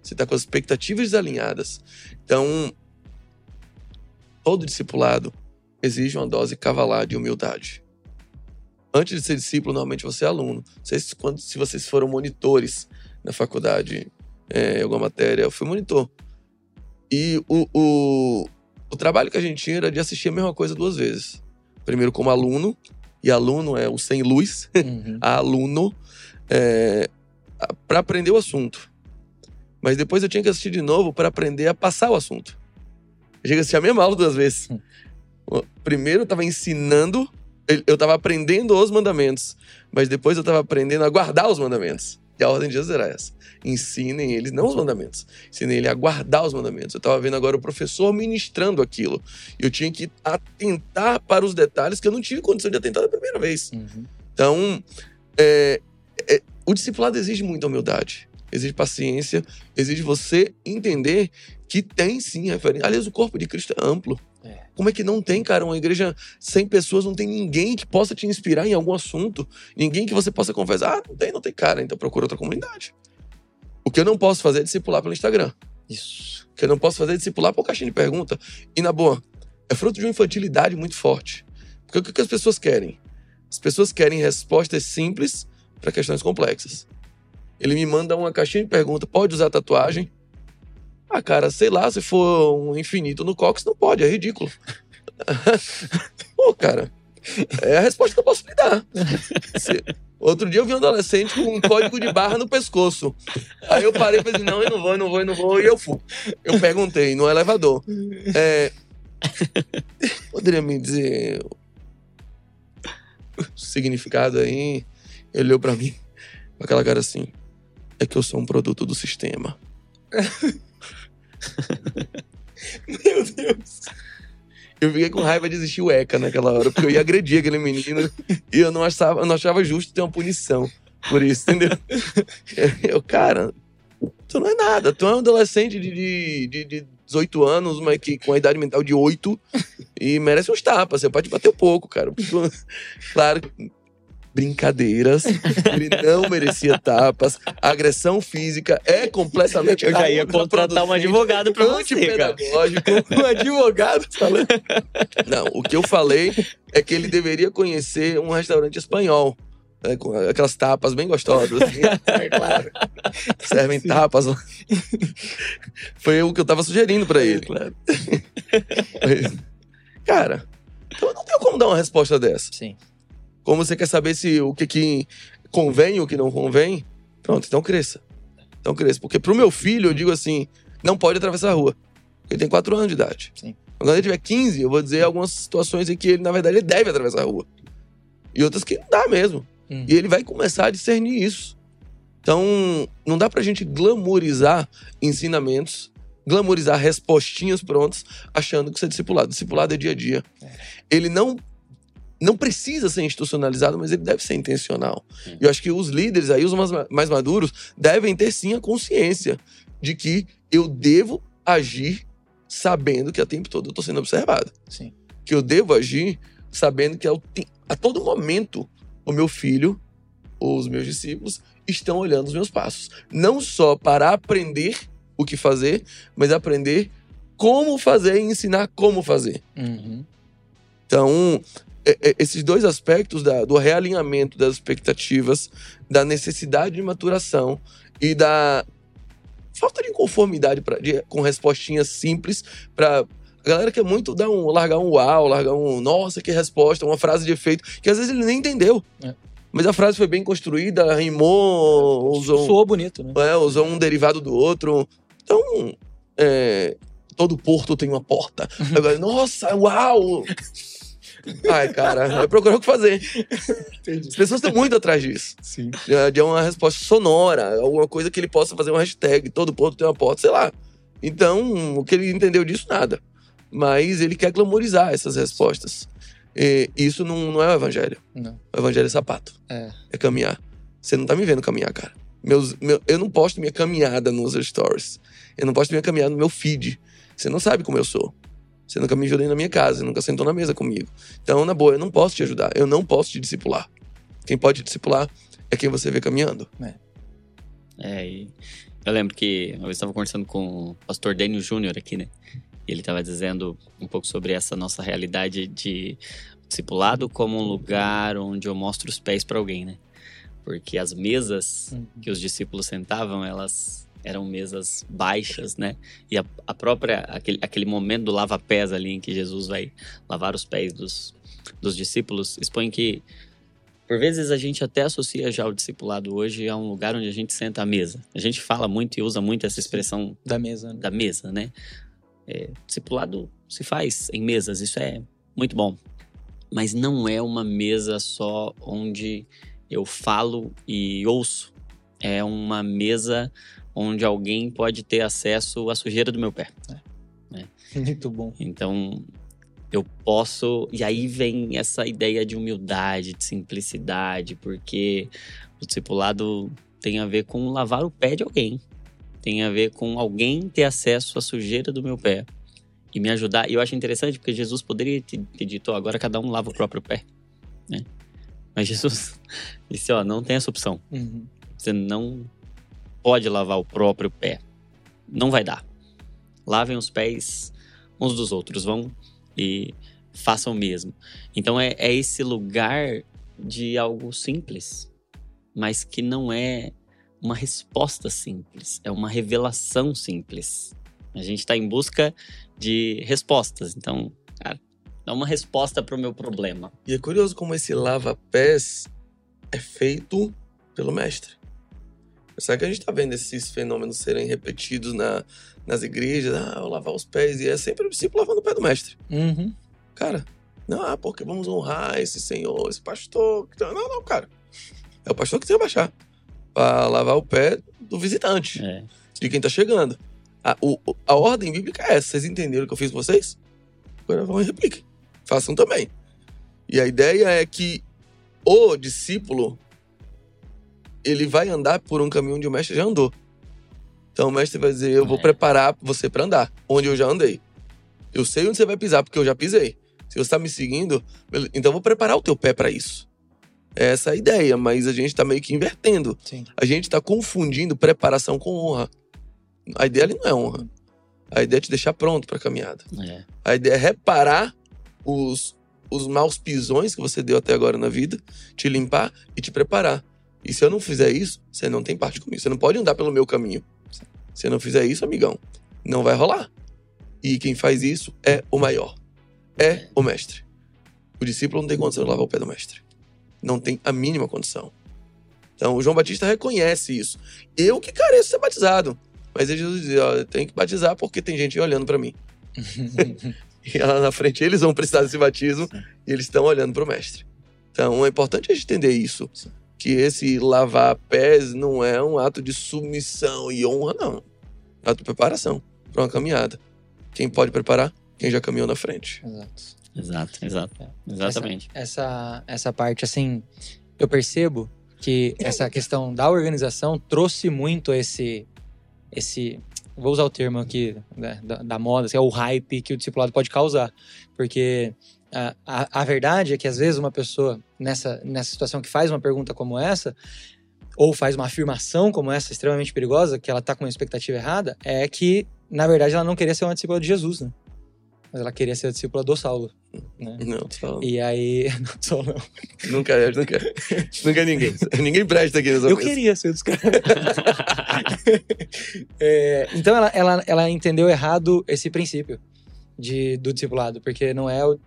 Você tá com as expectativas desalinhadas. Então, todo discipulado exige uma dose cavalar de humildade. Antes de ser discípulo, normalmente você é aluno. Vocês, quando, se vocês foram monitores na faculdade, é, em alguma matéria, eu fui monitor. E o, o, o trabalho que a gente tinha era de assistir a mesma coisa duas vezes. Primeiro como aluno e aluno é o sem luz, (laughs) Uhum. aluno, é, para aprender o assunto. Mas depois eu tinha que assistir de novo para aprender a passar o assunto. Tinha que assistir a mesma aula duas vezes. Hum. Primeiro eu estava ensinando, eu- estava aprendendo os mandamentos, mas depois eu estava aprendendo a guardar os mandamentos. E a ordem de Jesus era essa. Ensinem eles, não os mandamentos. Ensinem ele a guardar os mandamentos. Eu estava vendo agora o professor ministrando aquilo. E eu tinha que atentar para os detalhes que eu não tive condição de atentar da primeira vez. Uhum. Então, é, é, o discipulado exige muita humildade, exige paciência, exige você entender que tem sim referência. Aliás, o corpo de Cristo é amplo. É. Como é que não tem, cara? Uma igreja sem pessoas, não tem ninguém que possa te inspirar em algum assunto, ninguém que você possa confessar. Ah, não tem, não tem, cara, então procura outra comunidade. O que eu não posso fazer é discipular pelo Instagram. Isso. O que eu não posso fazer é discipular por caixinha de pergunta. E na boa, é fruto de uma infantilidade muito forte. Porque o que que as pessoas querem? As pessoas querem respostas simples para questões complexas. Ele me manda uma caixinha de pergunta: pode usar tatuagem? Ah, cara, sei lá, se for um infinito no Cox, não pode, é ridículo. (laughs) Pô, cara, é a resposta que eu posso lhe dar. Se- Outro dia eu vi um adolescente com um código de barra no pescoço. Aí eu parei e falei, assim, não, eu não vou, eu não vou, eu não vou, e eu fui. Eu perguntei no elevador. É, poderia me dizer o significado aí? Ele olhou pra mim com aquela cara assim. É que eu sou um produto do sistema. Meu Deus. Eu fiquei com raiva de existir o ECA naquela hora, porque eu ia agredir aquele menino e eu não achava, eu não achava justo ter uma punição por isso, entendeu? (laughs) Eu, cara, tu não é nada, tu é um adolescente de, de, de, de 18 anos, mas que com a idade mental de 8 e merece uns tapas, você pode bater um pouco, cara. (laughs) Claro, brincadeiras, ele não merecia tapas, agressão física é completamente Eu já ia contratar um advogado pra você, cara. antipedagógico. Um advogado falando. Não, o que eu falei é que ele deveria conhecer um restaurante espanhol. né, com aquelas tapas bem gostosas. assim. É claro. Servem tapas lá. Foi o que eu tava sugerindo pra ele. Claro. Cara, então eu não tenho como dar uma resposta dessa. Sim. Como você quer saber se o que, que convém e o que não convém, pronto, então cresça. Então cresça. Porque pro meu filho, eu digo assim, não pode atravessar a rua. Ele tem 4 anos de idade. Sim. Quando ele tiver 15, eu vou dizer algumas situações em que ele, na verdade, ele deve atravessar a rua. E outras que não dá mesmo. Hum. E ele vai começar a discernir isso. Então, não dá pra gente glamorizar ensinamentos, glamorizar respostinhas prontas, achando que isso é discipulado. Discipulado é dia a dia. Ele não não precisa ser institucionalizado, mas ele deve ser intencional. E eu acho que os líderes aí, os mais, mais maduros, devem ter sim a consciência de que eu devo agir sabendo que a tempo todo eu estou sendo observado. Sim. Que eu devo agir sabendo que te- a todo momento o meu filho, ou os meus discípulos, estão olhando os meus passos. Não só para aprender o que fazer, mas aprender como fazer e ensinar como fazer. Uhum. Então, é- é- esses dois aspectos da- do realinhamento das expectativas, da necessidade de maturação e da falta de conformidade pra, de- com respostinhas simples para a galera quer muito dar um, largar um uau, largar um nossa, que resposta, uma frase de efeito, que às vezes ele nem entendeu. É. Mas a frase foi bem construída, rimou, usou, um- Soou bonito, né? é, usou um derivado do outro. Então, é, todo porto tem uma porta. (laughs) Agora, nossa, uau! Ai, cara, vai procurar o que fazer. As pessoas estão muito atrás disso. Sim. De- De uma resposta sonora, alguma coisa que ele possa fazer uma hashtag, todo porto tem uma porta, sei lá. Então, o que ele entendeu disso, nada. Mas ele quer glamorizar essas respostas. E isso não, não é o evangelho. Não. O evangelho é sapato. É. É caminhar. Você não tá me vendo caminhar, cara. Meus, meu, eu não posto minha caminhada nos stories. Eu não posto minha caminhada no meu feed. Você não sabe como eu sou. Você nunca me viu dentro da minha casa, você nunca sentou na mesa comigo. Então, na boa, eu não posso te ajudar. Eu não posso te discipular. Quem pode te discipular é quem você vê caminhando. É, e eu lembro que eu estava conversando com o pastor Daniel Júnior aqui, né? E ele estava dizendo um pouco sobre essa nossa realidade de discipulado como um lugar onde eu mostro os pés para alguém, né? Porque as mesas Uhum. que os discípulos sentavam, elas eram mesas baixas, né? E a, a própria, aquele, aquele momento do lava-pés ali em que Jesus vai lavar os pés dos, dos discípulos expõe que, por vezes, a gente até associa já o discipulado hoje a um lugar onde a gente senta à mesa. A gente fala muito e usa muito essa expressão da mesa, né? da mesa, né? É, discipulado se faz em mesas, isso é muito bom. Mas não é uma mesa só onde eu falo e ouço. É uma mesa onde alguém pode ter acesso à sujeira do meu pé. É. Muito bom. Então, eu posso. E aí vem essa ideia de humildade, de simplicidade, porque o discipulado tem a ver com lavar o pé de alguém. Tem a ver com alguém ter acesso à sujeira do meu pé e me ajudar. E eu acho interessante porque Jesus poderia ter, ter dito: oh, agora cada um lava o próprio pé. Né? Mas Jesus (laughs) disse: ó, não tem essa opção. Uhum. Você não pode lavar o próprio pé. Não vai dar. Lavem os pés uns dos outros. Vão e façam o mesmo. Então é, é esse lugar de algo simples, mas que não é uma resposta simples, é uma revelação simples. A gente está em busca de respostas. Então, cara, dá uma resposta para o meu problema. E é curioso como esse lava-pés é feito pelo mestre. Será que a gente está vendo esses fenômenos serem repetidos na, nas igrejas? Ah, eu lavar os pés. E é sempre o discípulo lavando o pé do mestre. Uhum. Cara, não, ah, porque vamos honrar esse senhor, esse pastor. Não, não, cara. É o pastor que tem que baixar para lavar o pé do visitante, É. de quem tá chegando. A, o, a ordem bíblica é essa. Vocês entenderam o que eu fiz com vocês? Agora vão e repliquem. Façam também. E a ideia é que o discípulo ele vai andar por um caminho onde o mestre já andou. Então o mestre vai dizer: Eu vou É. preparar você para andar, onde eu já andei. Eu sei onde você vai pisar, porque eu já pisei. Se você está me seguindo, então eu vou preparar o teu pé para isso. Essa é a ideia, mas a gente está meio que invertendo. Sim. A gente está confundindo preparação com honra. A ideia ali não é honra. A ideia é te deixar pronto para a caminhada. É. A ideia é reparar os, os maus pisões que você deu até agora na vida, te limpar e te preparar. E se eu não fizer isso, você não tem parte comigo. Você não pode andar pelo meu caminho. Se eu não fizer isso, amigão, não vai rolar. E quem faz isso é o maior. É o mestre. O discípulo não tem condição de lavar o pé do mestre. Não tem a mínima condição. Então, o João Batista reconhece isso. Eu que careço de ser batizado. Mas Jesus diz, ó, eu tenho que batizar porque tem gente olhando para mim. (laughs) E lá na frente eles vão precisar desse batismo e eles estão olhando para o mestre. Então é importante a gente entender isso. Que esse lavar pés não é um ato de submissão e honra, não. É um ato de preparação para uma caminhada. Quem pode preparar? Quem já caminhou na frente. Exato. Exato, exato. Exatamente. Essa, essa parte, assim, eu percebo que essa questão da organização trouxe muito esse. esse vou usar o termo aqui né, da, da moda, que é o hype que o discipulado pode causar. Porque a, a, a verdade é que, às vezes, uma pessoa, nessa, nessa situação que faz uma pergunta como essa, ou faz uma afirmação como essa, extremamente perigosa, que ela tá com uma expectativa errada, é que, na verdade, ela não queria ser uma discípula de Jesus, né? Mas ela queria ser a discípula do Saulo. Né? Não, falando. E aí. (laughs) Não sou, não. Nunca é, nunca é. (laughs) Nunca é ninguém. Ninguém presta aqui nessa Eu queria ser dos caras. (laughs) É, então ela, ela, ela entendeu errado esse princípio de, do discipulado, porque não é o.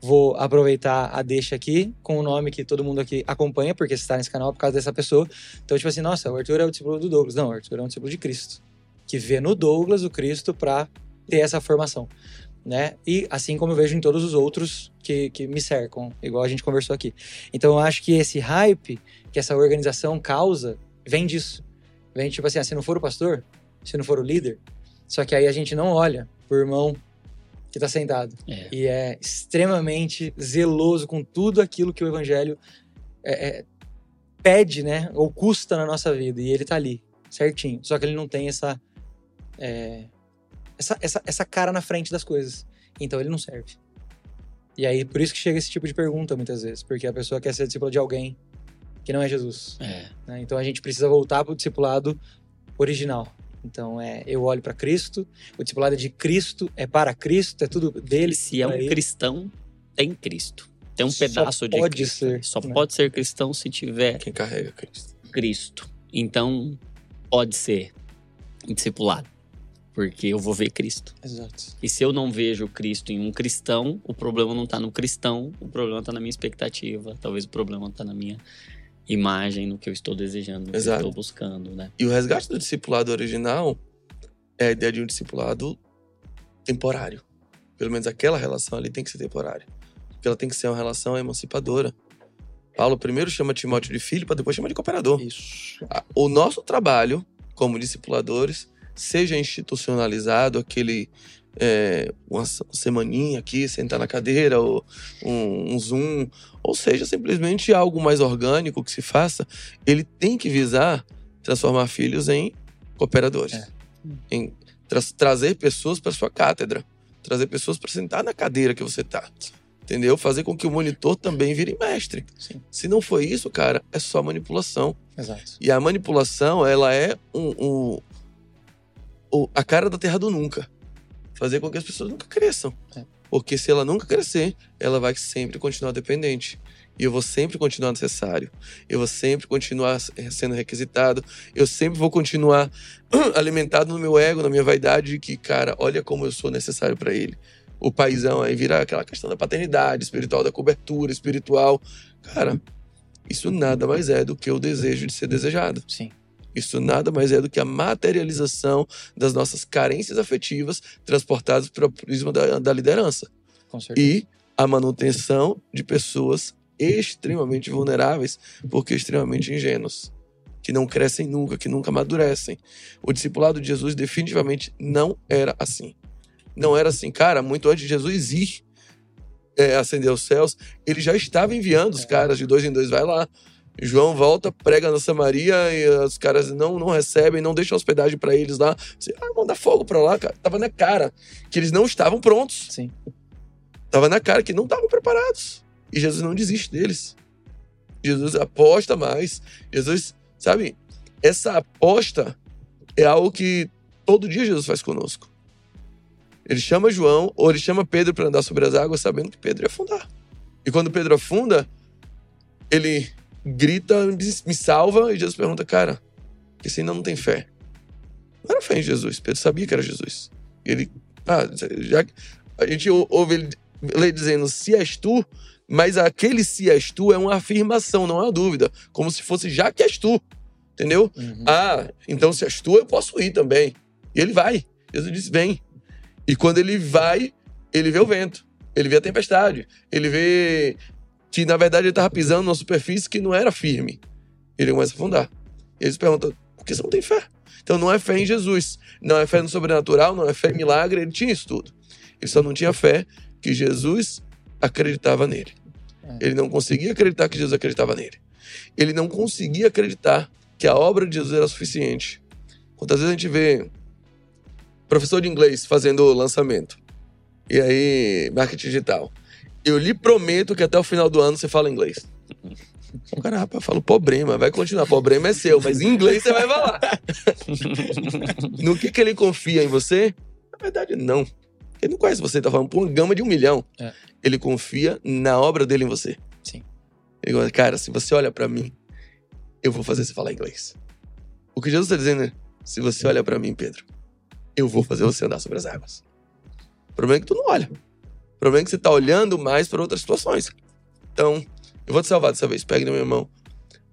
Vou aproveitar a deixa aqui com o nome que todo mundo aqui acompanha, porque você está nesse canal por causa dessa pessoa. Então, tipo assim, nossa, o Arthur é o discípulo do Douglas. Não, o Arthur é um discípulo de Cristo. Que vê no Douglas o Cristo para ter essa formação. Né? E assim como eu vejo em todos os outros que, que me cercam, igual a gente conversou aqui. Então eu acho que esse hype que essa organização causa vem disso. Vem tipo assim, ah, se não for o pastor, se não for o líder, só que aí a gente não olha pro irmão que tá sentado É. e é extremamente zeloso com tudo aquilo que o evangelho é, é, pede, né, ou custa na nossa vida, e ele tá ali, certinho. Só que ele não tem essa é, essa, essa, essa cara na frente das coisas. Então ele não serve. E aí, por isso que chega esse tipo de pergunta muitas vezes, porque a pessoa quer ser discípula de alguém que não é Jesus. É. né? Então a gente precisa voltar para o discipulado original. Então é, eu olho para Cristo, o discipulado é de Cristo, é para Cristo, é tudo dele. E se é um ele. cristão, tem Cristo. Tem um Só pedaço de pode Cristo. ser, Só né? pode ser cristão se tiver Quem carrega Cristo. Cristo. Então, pode ser discipulado. Porque eu vou ver Cristo. Exato. E se eu não vejo Cristo em um cristão, o problema não está no cristão, o problema está na minha expectativa. Talvez o problema está na minha imagem, no que eu estou desejando, no que eu Exato. estou buscando, né? E o resgate do discipulado original é a ideia de um discipulado temporário. Pelo menos aquela relação ali tem que ser temporária. Porque ela tem que ser uma relação emancipadora. Paulo primeiro chama Timóteo de filho, para depois chamar de cooperador. Isso. O nosso trabalho como discipuladores seja institucionalizado, aquele é, uma se- semaninha aqui, sentar na cadeira, ou um, um Zoom, ou seja, simplesmente algo mais orgânico que se faça, ele tem que visar transformar filhos em cooperadores, É. em tra- trazer pessoas para sua cátedra, trazer pessoas para sentar na cadeira que você tá. Entendeu? Fazer com que o monitor também vire mestre. Sim. Se não for isso, cara, é só manipulação. Exato. E a manipulação, ela é um, um- o- a cara da terra do nunca. Fazer com que as pessoas nunca cresçam. É. Porque se ela nunca crescer, ela vai sempre continuar dependente. E eu vou sempre continuar necessário. Eu vou sempre continuar sendo requisitado. Eu sempre vou continuar (clears throat) alimentado no meu ego, na minha vaidade, de que, cara, olha como eu sou necessário para ele. O paizão aí vira aquela questão da paternidade espiritual, da cobertura espiritual. Cara, isso nada mais é do que o desejo de ser desejado. Sim. Isso nada mais é do que a materialização das nossas carências afetivas transportadas para o prisma da, da liderança. E a manutenção de pessoas extremamente vulneráveis, porque extremamente ingênuos, que não crescem nunca, que nunca amadurecem. O discipulado de Jesus definitivamente não era assim. Não era assim, cara, muito antes de Jesus ir é, ascender aos céus, ele já estava enviando os caras de dois em dois, vai lá. João volta, prega na Samaria e os caras não, não recebem, não deixam hospedagem para eles lá. Você, ah, manda fogo pra lá, cara. Tava na cara que eles não estavam prontos. Sim. Tava na cara que não estavam preparados. E Jesus não desiste deles. Jesus aposta mais. Jesus, sabe, essa aposta é algo que todo dia Jesus faz conosco. Ele chama João, ou ele chama Pedro para andar sobre as águas, sabendo que Pedro ia afundar. E quando Pedro afunda, ele grita, me salva, e Jesus pergunta, cara, que você ainda não tem fé. Não era fé em Jesus, Pedro sabia que era Jesus. Ele, ah, já a gente ou- ouve ele, ele dizendo, se és tu, mas aquele se és tu é uma afirmação, não é uma dúvida. Como se fosse já que és tu. Entendeu? Uhum. Ah, então se és tu, eu posso ir também. E ele vai. Jesus disse: vem. E quando ele vai, ele vê o vento, ele vê a tempestade, ele vê que na verdade ele estava pisando numa superfície que não era firme. Ele começa a afundar. E eles perguntam: por que você não tem fé? Então não é fé em Jesus, não é fé no sobrenatural, não é fé em milagre, ele tinha isso tudo. Ele só não tinha fé que Jesus acreditava nele. É. Ele não conseguia acreditar que Jesus acreditava nele. Ele não conseguia acreditar que a obra de Jesus era suficiente. Quantas vezes a gente vê professor de inglês fazendo lançamento. E aí, marketing digital. Eu lhe prometo que até o final do ano você fala inglês. O cara, rapaz, fala problema, vai continuar. Problema é seu, mas em inglês você vai falar. (laughs) no que, que ele confia em você? Na verdade, não. Ele não conhece você, tá falando por uma gama de um milhão. É. Ele confia na obra dele em você. Sim. Ele fala, cara, se você olha pra mim, eu vou fazer você falar inglês. O que Jesus tá dizendo é, se você olha pra mim, Pedro, eu vou fazer você andar sobre as águas. O problema é que tu não olha. O problema é que você tá olhando mais para outras situações. Então, eu vou te salvar dessa vez, pegue na minha mão.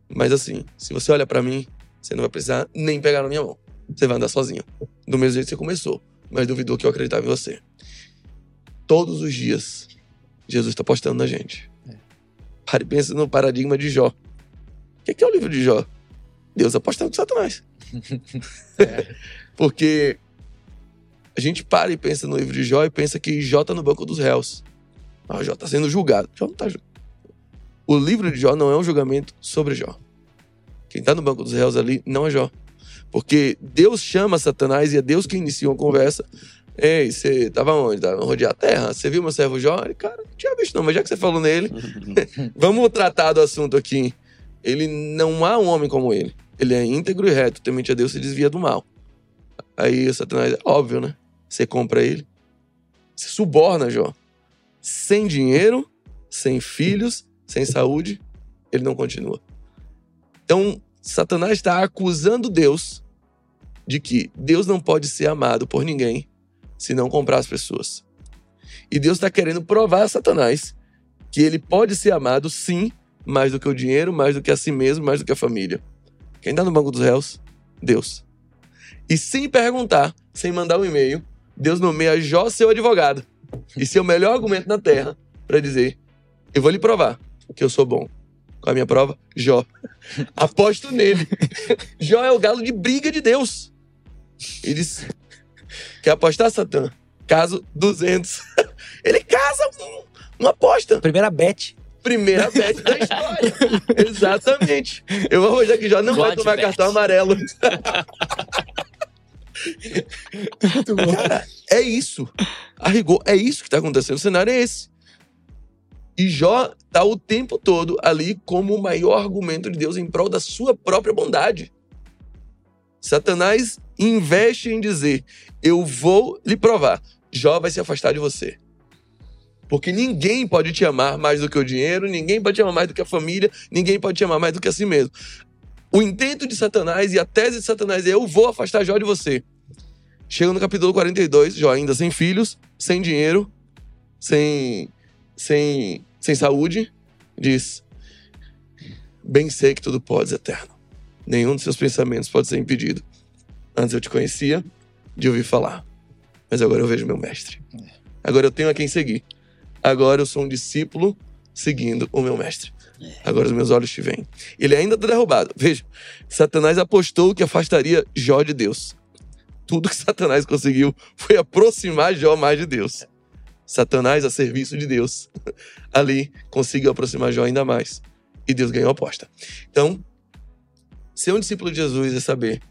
Mas assim, se você olha pra mim, você não vai precisar nem pegar na minha mão. Você vai andar sozinho. Do mesmo jeito que você começou, mas duvidou que eu acreditava em você. Todos os dias, Jesus está apostando na gente. É. Pare e pensa no paradigma de Jó. O que é, que é o livro de Jó? Deus apostando com Satanás. É. (laughs) (laughs) Porque a gente para e pensa no livro de Jó e pensa que Jó tá no banco dos réus. Jó tá sendo julgado. Jó não tá julgado. O livro de Jó não é um julgamento sobre Jó. Quem tá no banco dos réus ali não é Jó. Porque Deus chama Satanás e é Deus que inicia uma conversa. Ei, você tava onde? Tava rodear a terra? Você viu meu servo Jó? Ele, cara, não tinha visto não, mas já que você falou nele, (laughs) vamos tratar do assunto aqui. Ele não há um homem como ele. Ele é íntegro e reto, temente a Deus se desvia do mal. Aí Satanás, é óbvio, né? Você compra ele, você suborna Jó. Sem dinheiro, sem filhos, sem saúde, ele não continua. Então, Satanás está acusando Deus de que Deus não pode ser amado por ninguém se não comprar as pessoas. E Deus está querendo provar a Satanás que ele pode ser amado, sim, mais do que o dinheiro, mais do que a si mesmo, mais do que a família. Quem está no banco dos réus? Deus. E sem perguntar, sem mandar um e-mail, Deus nomeia Jó seu advogado. E seu melhor argumento na terra para dizer: Eu vou lhe provar que eu sou bom. Qual é a minha prova? Jó. (laughs) Aposto nele. Jó é o galo de briga de Deus. E diz: Quer apostar, Satã? Caso 200. (laughs) Ele casa uma aposta. Primeira bet. Primeira bet da história. (laughs) Exatamente. Eu vou arrojar que Jó não vai tomar bet. cartão amarelo. Cara, é isso. A rigor, é isso que tá acontecendo. O cenário é esse. E Jó tá o tempo todo ali como o maior argumento de Deus em prol da sua própria bondade. Satanás investe em dizer: Eu vou lhe provar. Jó vai se afastar de você. Porque ninguém pode te amar mais do que o dinheiro, ninguém pode te amar mais do que a família, ninguém pode te amar mais do que a si mesmo. O intento de Satanás e a tese de Satanás é: eu vou afastar Jó de você. Chega no capítulo 42, Jó ainda sem filhos, sem dinheiro, sem, sem, sem saúde, diz: Bem sei que tudo podes, eterno. Nenhum dos seus pensamentos pode ser impedido. Antes eu te conhecia de ouvir falar, mas agora eu vejo meu mestre. Agora eu tenho a quem seguir. Agora eu sou um discípulo seguindo o meu mestre. Agora os meus olhos te veem. Ele ainda está derrubado. Veja, Satanás apostou que afastaria Jó de Deus tudo que (laughs) Satanás conseguiu foi aproximar Jó mais de Deus. Satanás, a serviço de Deus, (laughs) ali conseguiu aproximar Jó ainda mais. E Deus ganhou a aposta. Então, ser um discípulo de Jesus é saber,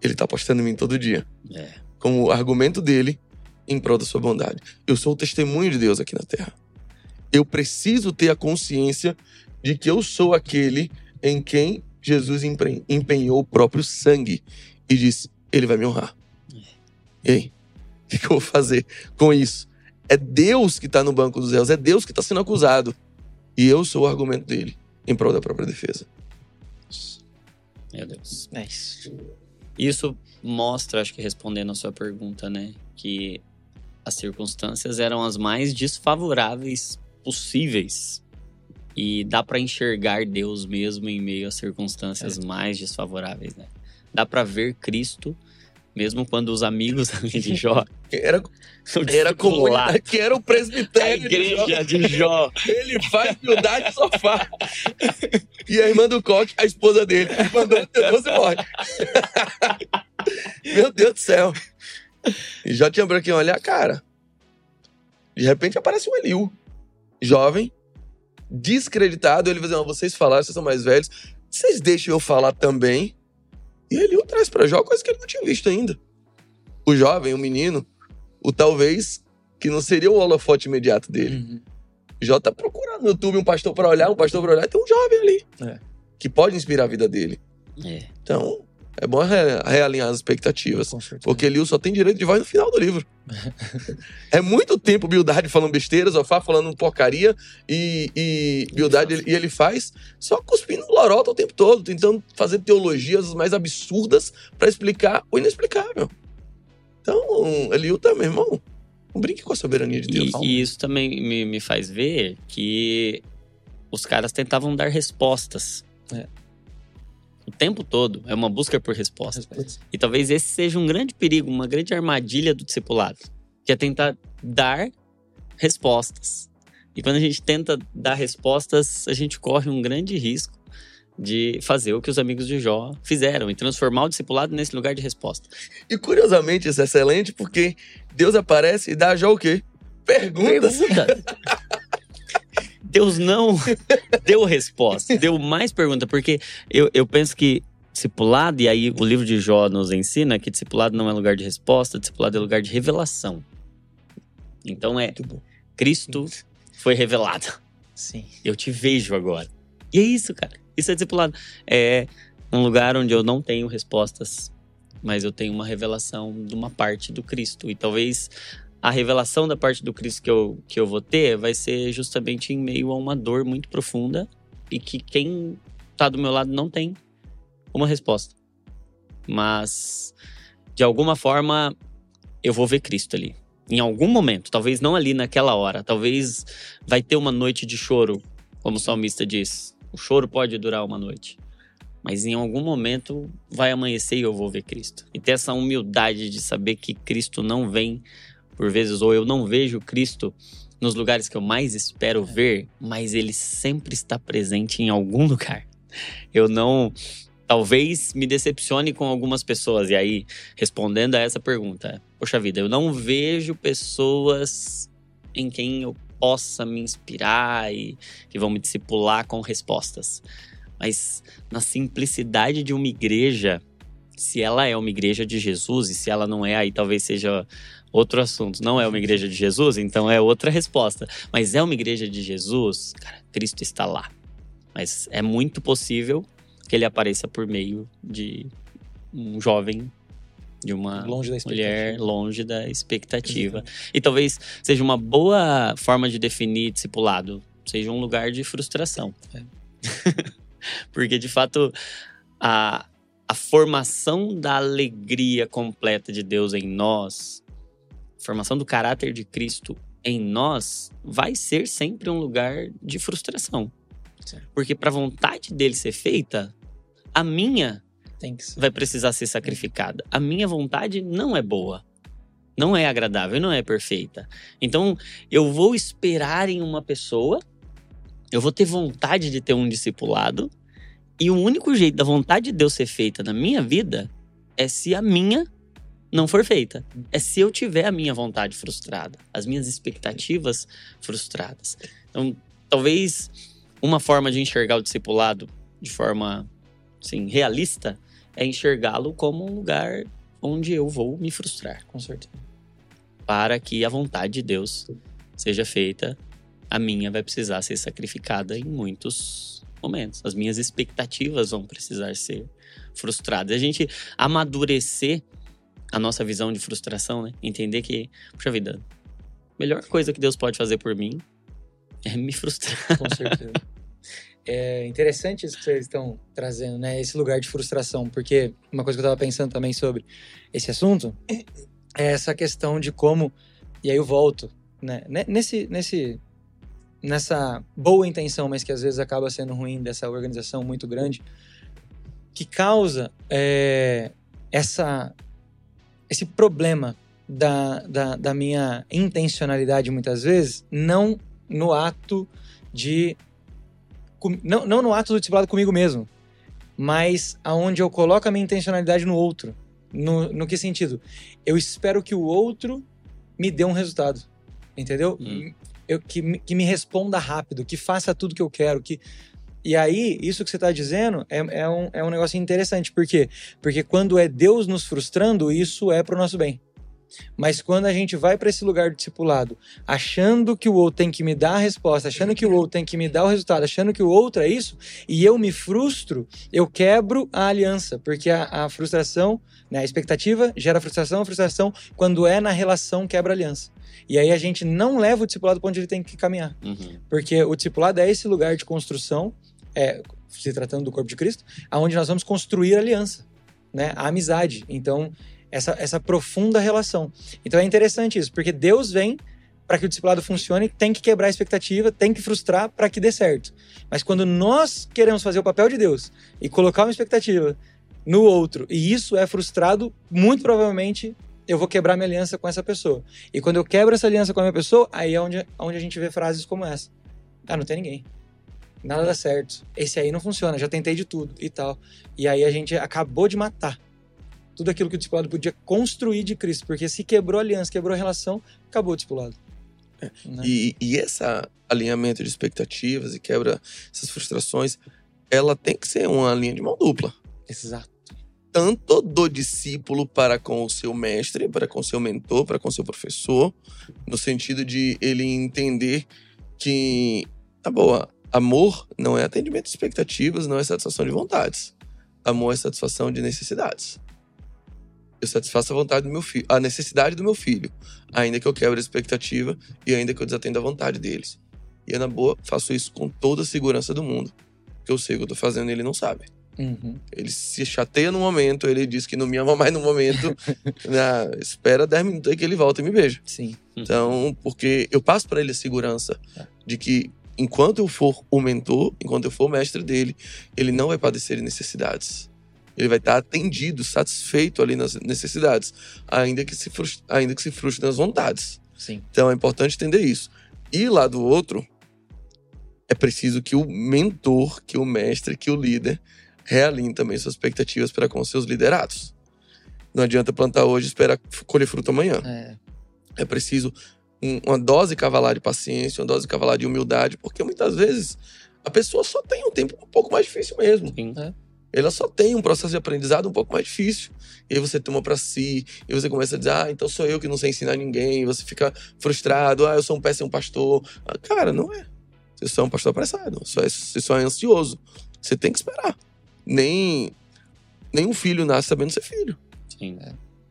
ele está apostando em mim todo dia. É. Como argumento dele em prol da sua bondade. Eu sou o testemunho de Deus aqui na terra. Eu preciso ter a consciência de que eu sou aquele em quem Jesus empenhou o próprio sangue e disse: ele vai me honrar. E aí? O que, eu vou fazer com isso? É Deus que está no banco dos réus, é Deus que está sendo acusado. E eu sou o argumento dele em prol da própria defesa. Meu Deus. É isso. Isso mostra, acho que respondendo a sua pergunta, né? Que as circunstâncias eram as mais desfavoráveis possíveis. E dá para enxergar Deus mesmo em meio às circunstâncias é. mais desfavoráveis, né? dá para ver Cristo, mesmo quando os amigos (laughs) de Jó. Era, (laughs) era comunidade, que era o presbitério. A igreja de Jó. De Jó. Ele faz humildade de sofá. E a irmã do Coque, a esposa dele, mandou Deus e morre. (laughs) Meu Deus do céu. E Jó tinha branquinho olhar, cara. De repente aparece um Eliu, jovem, descreditado. Ele vai dizer: vocês falaram, vocês são mais velhos. Vocês deixam eu falar também. E ele o traz para Jó coisa que ele não tinha visto ainda. O jovem, o menino, o talvez que não seria o holofote imediato dele. Uhum. Jó tá procurando no YouTube um pastor para olhar, um pastor para olhar, e tem um jovem ali. É. Que pode inspirar a vida dele. É. Então, é bom realinhar as expectativas. Porque Eliu só tem direito de voz no final do livro. (laughs) é muito tempo Bildade falando besteira, Zofá falando porcaria, e, e Bildade ele, e ele faz só cuspindo lorota o tempo todo, tentando fazer teologias mais absurdas para explicar o inexplicável. Então, Eliu tá, meu irmão, não brinque com a soberania de Deus. E, e isso também me, me faz ver que os caras tentavam dar respostas. É o tempo todo é uma busca por resposta. resposta. E talvez esse seja um grande perigo, uma grande armadilha do discipulado, que é tentar dar respostas. E quando a gente tenta dar respostas, a gente corre um grande risco de fazer o que os amigos de Jó fizeram e transformar o discipulado nesse lugar de resposta. E curiosamente isso é excelente porque Deus aparece e dá a Jó o quê? Perguntas. Pergunta. (laughs) Deus não (laughs) deu resposta, deu mais pergunta, porque eu, eu penso que discipulado, e aí o livro de Jó nos ensina que discipulado não é lugar de resposta, discipulado é lugar de revelação. Então é, Cristo foi revelado. Sim. Eu te vejo agora. E é isso, cara. Isso é discipulado. É um lugar onde eu não tenho respostas, mas eu tenho uma revelação de uma parte do Cristo. E talvez a revelação da parte do Cristo que eu, que eu vou ter vai ser justamente em meio a uma dor muito profunda e que quem tá do meu lado não tem uma resposta. mas de alguma forma eu vou ver Cristo ali. Em algum momento, talvez não ali naquela hora, talvez vai ter uma noite de choro, como o salmista diz. O choro pode durar uma noite. Mas em algum momento vai amanhecer e eu vou ver Cristo. E ter essa humildade de saber que Cristo não vem, por vezes, ou eu não vejo Cristo nos lugares que eu mais espero ver, mas ele sempre está presente em algum lugar. Eu não. Talvez me decepcione com algumas pessoas. E aí, respondendo a essa pergunta, poxa vida, eu não vejo pessoas em quem eu possa me inspirar e que vão me discipular com respostas. Mas na simplicidade de uma igreja, se ela é uma igreja de Jesus e se ela não é, aí talvez seja outro assunto. Não é uma igreja de Jesus, então é outra resposta. Mas é uma igreja de Jesus, cara, Cristo está lá. Mas é muito possível que ele apareça por meio de um jovem de uma longe mulher longe da expectativa. Exatamente. E talvez seja uma boa forma de definir discipulado, seja um lugar de frustração. É. (laughs) Porque, de fato, a, a formação da alegria completa de Deus em nós, formação do caráter de Cristo em nós, vai ser sempre um lugar de frustração. Sim. Porque, para a vontade dele ser feita, a minha vai precisar ser sacrificada. A minha vontade não é boa não é agradável, não é perfeita. Então, eu vou esperar em uma pessoa eu vou ter vontade de ter um discipulado. E o único jeito da vontade de Deus ser feita na minha vida é se a minha não for feita. É se eu tiver a minha vontade frustrada, as minhas expectativas frustradas. Então, talvez uma forma de enxergar o discipulado de forma assim, realista é enxergá-lo como um lugar onde eu vou me frustrar. Com certeza. Para que a vontade de Deus seja feita a minha vai precisar ser sacrificada em muitos momentos. As minhas expectativas vão precisar ser frustradas. A gente amadurecer a nossa visão de frustração, né? Entender que, puxa vida, a melhor coisa que Deus pode fazer por mim é me frustrar. Com certeza. É interessante isso que vocês estão trazendo, né? Esse lugar de frustração, porque uma coisa que eu estava pensando também sobre esse assunto é essa questão de como, e aí eu volto, né? Nesse, nesse nessa boa intenção, mas que às vezes acaba sendo ruim dessa organização muito grande, que causa é, essa, esse problema da, da, da, minha intencionalidade muitas vezes, não no ato de. Não, não no ato do discipulado comigo mesmo, mas aonde eu coloco a minha intencionalidade no outro. No, no que sentido? Eu espero que o outro me dê um resultado. Entendeu? Hum eu, que, que me responda rápido, que faça tudo que eu quero, que e aí, isso que você está dizendo é, é, um, é um negócio interessante. Por quê? Porque quando é Deus nos frustrando, isso é para o nosso bem. Mas quando a gente vai para esse lugar do discipulado, achando que o outro tem que me dar a resposta, achando que o outro tem que me dar o resultado, achando que o outro é isso, e eu me frustro, eu quebro a aliança, porque a, a frustração, né, a expectativa gera frustração, a frustração, quando é na relação, quebra a aliança. E aí a gente não leva o discipulado para onde ele tem que caminhar. Uhum. Porque o discipulado é esse lugar de construção, é, se tratando do corpo de Cristo, aonde nós vamos construir aliança, né? A amizade. Então, essa, essa profunda relação. Então é interessante isso, porque Deus vem para que o discipulado funcione, tem que quebrar a expectativa, tem que frustrar para que dê certo. Mas quando nós queremos fazer o papel de Deus e colocar uma expectativa no outro, e isso é frustrado, muito provavelmente eu vou quebrar minha aliança com essa pessoa. E quando eu quebro essa aliança com a minha pessoa, aí é onde, onde a gente vê frases como essa. Ah, não tem ninguém. Nada dá certo. Esse aí não funciona, já tentei de tudo e tal. E aí a gente acabou de matar tudo aquilo que o discipulado podia construir de Cristo, porque se quebrou a aliança, quebrou a relação, acabou o discipulado. É. Né? E, e esse alinhamento de expectativas e quebra essas frustrações, ela tem que ser uma linha de mão dupla. Exato tanto do discípulo para com o seu mestre, para com o seu mentor, para com o seu professor, no sentido de ele entender que, tá boa, amor não é atendimento de expectativas, não é satisfação de vontades. Amor é satisfação de necessidades. Eu satisfaço a vontade do meu filho, a necessidade do meu filho, ainda que eu quebre a expectativa e ainda que eu desatenda a vontade deles. E é na boa, faço isso com toda a segurança do mundo, que eu sei o que eu tô fazendo e ele não sabe. Uhum. Ele se chateia no momento, ele diz que não me ama mais no momento. (laughs) né? Espera 10 minutos aí que ele volta e me beija. Sim. Então, porque eu passo para ele a segurança É. de que enquanto eu for o mentor, enquanto eu for o mestre dele, ele não vai padecer necessidades. Ele vai estar atendido, satisfeito ali nas necessidades, ainda que se frustre, ainda que se frustre nas vontades. Sim. Então é importante entender isso. E lá do outro, é preciso que o mentor, que o mestre, que o líder realinhe também suas expectativas para com seus liderados. Não adianta plantar hoje e esperar colher fruto amanhã. É. É preciso uma dose cavalar de paciência, uma dose cavalar de humildade, porque muitas vezes a pessoa só tem um tempo um pouco mais difícil mesmo. Sim. Ela só tem um processo de aprendizado um pouco mais difícil. E aí você toma pra si, e você começa a dizer, ah, então sou eu que não sei ensinar ninguém. E você fica frustrado, ah, eu sou um péssimo pastor. Ah, cara, não é. Você só é um pastor apressado, só é- você só é ansioso. Você tem que esperar. Nem, nenhum filho nasce sabendo ser filho. Sim.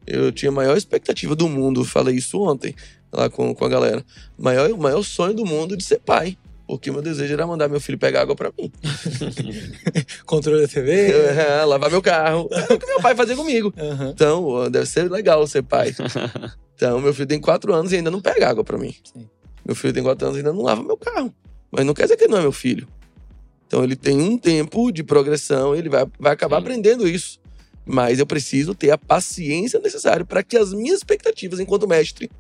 Eu tinha a maior expectativa do mundo, falei isso ontem, lá com, com a galera. Maior, o maior sonho do mundo de ser pai. Porque meu desejo era mandar meu filho pegar água pra mim. (laughs) Controle da TV. É, lavar meu carro. É o que meu pai fazia comigo. Aham. Então, deve ser legal ser pai. Então, meu filho tem quatro anos e ainda não pega água pra mim. Sim. Meu filho tem quatro anos e ainda não lava meu carro. Mas não quer dizer que ele não é meu filho. Então, ele tem um tempo de progressão e ele vai, vai acabar Sim. aprendendo isso. Mas eu preciso ter a paciência necessária para que as minhas expectativas enquanto mestre,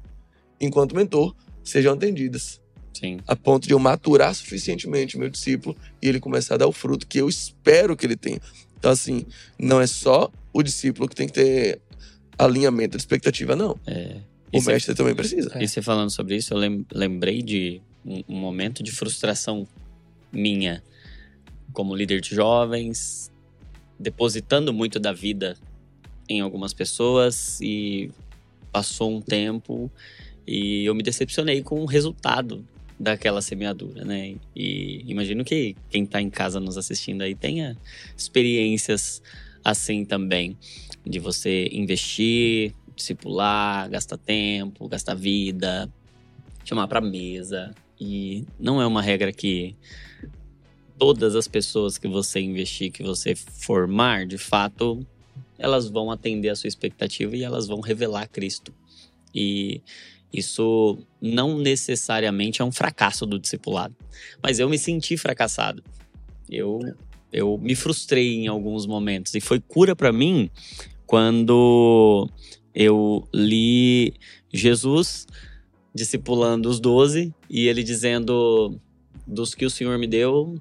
enquanto mentor, sejam atendidas. Sim. A ponto de eu maturar suficientemente meu discípulo e ele começar a dar o fruto que eu espero que ele tenha. Então, assim, não é só o discípulo que tem que ter alinhamento de expectativa, não. É. O E cê- mestre também precisa. E você falando sobre isso, eu lem- lembrei de um momento de frustração minha como líder de jovens, depositando muito da vida em algumas pessoas e passou um tempo e eu me decepcionei com o resultado daquela semeadura, né? E imagino que quem tá em casa nos assistindo aí tenha experiências assim também, de você investir, discipular, gastar tempo, gastar vida, chamar pra mesa. E não é uma regra que todas as pessoas que você investir, que você formar, de fato, elas vão atender a sua expectativa e elas vão revelar Cristo. E isso não necessariamente é um fracasso do discipulado. Mas eu me senti fracassado. Eu, eu me frustrei em alguns momentos. E foi cura para mim quando eu li Jesus discipulando os doze e ele dizendo: dos que o Senhor me deu,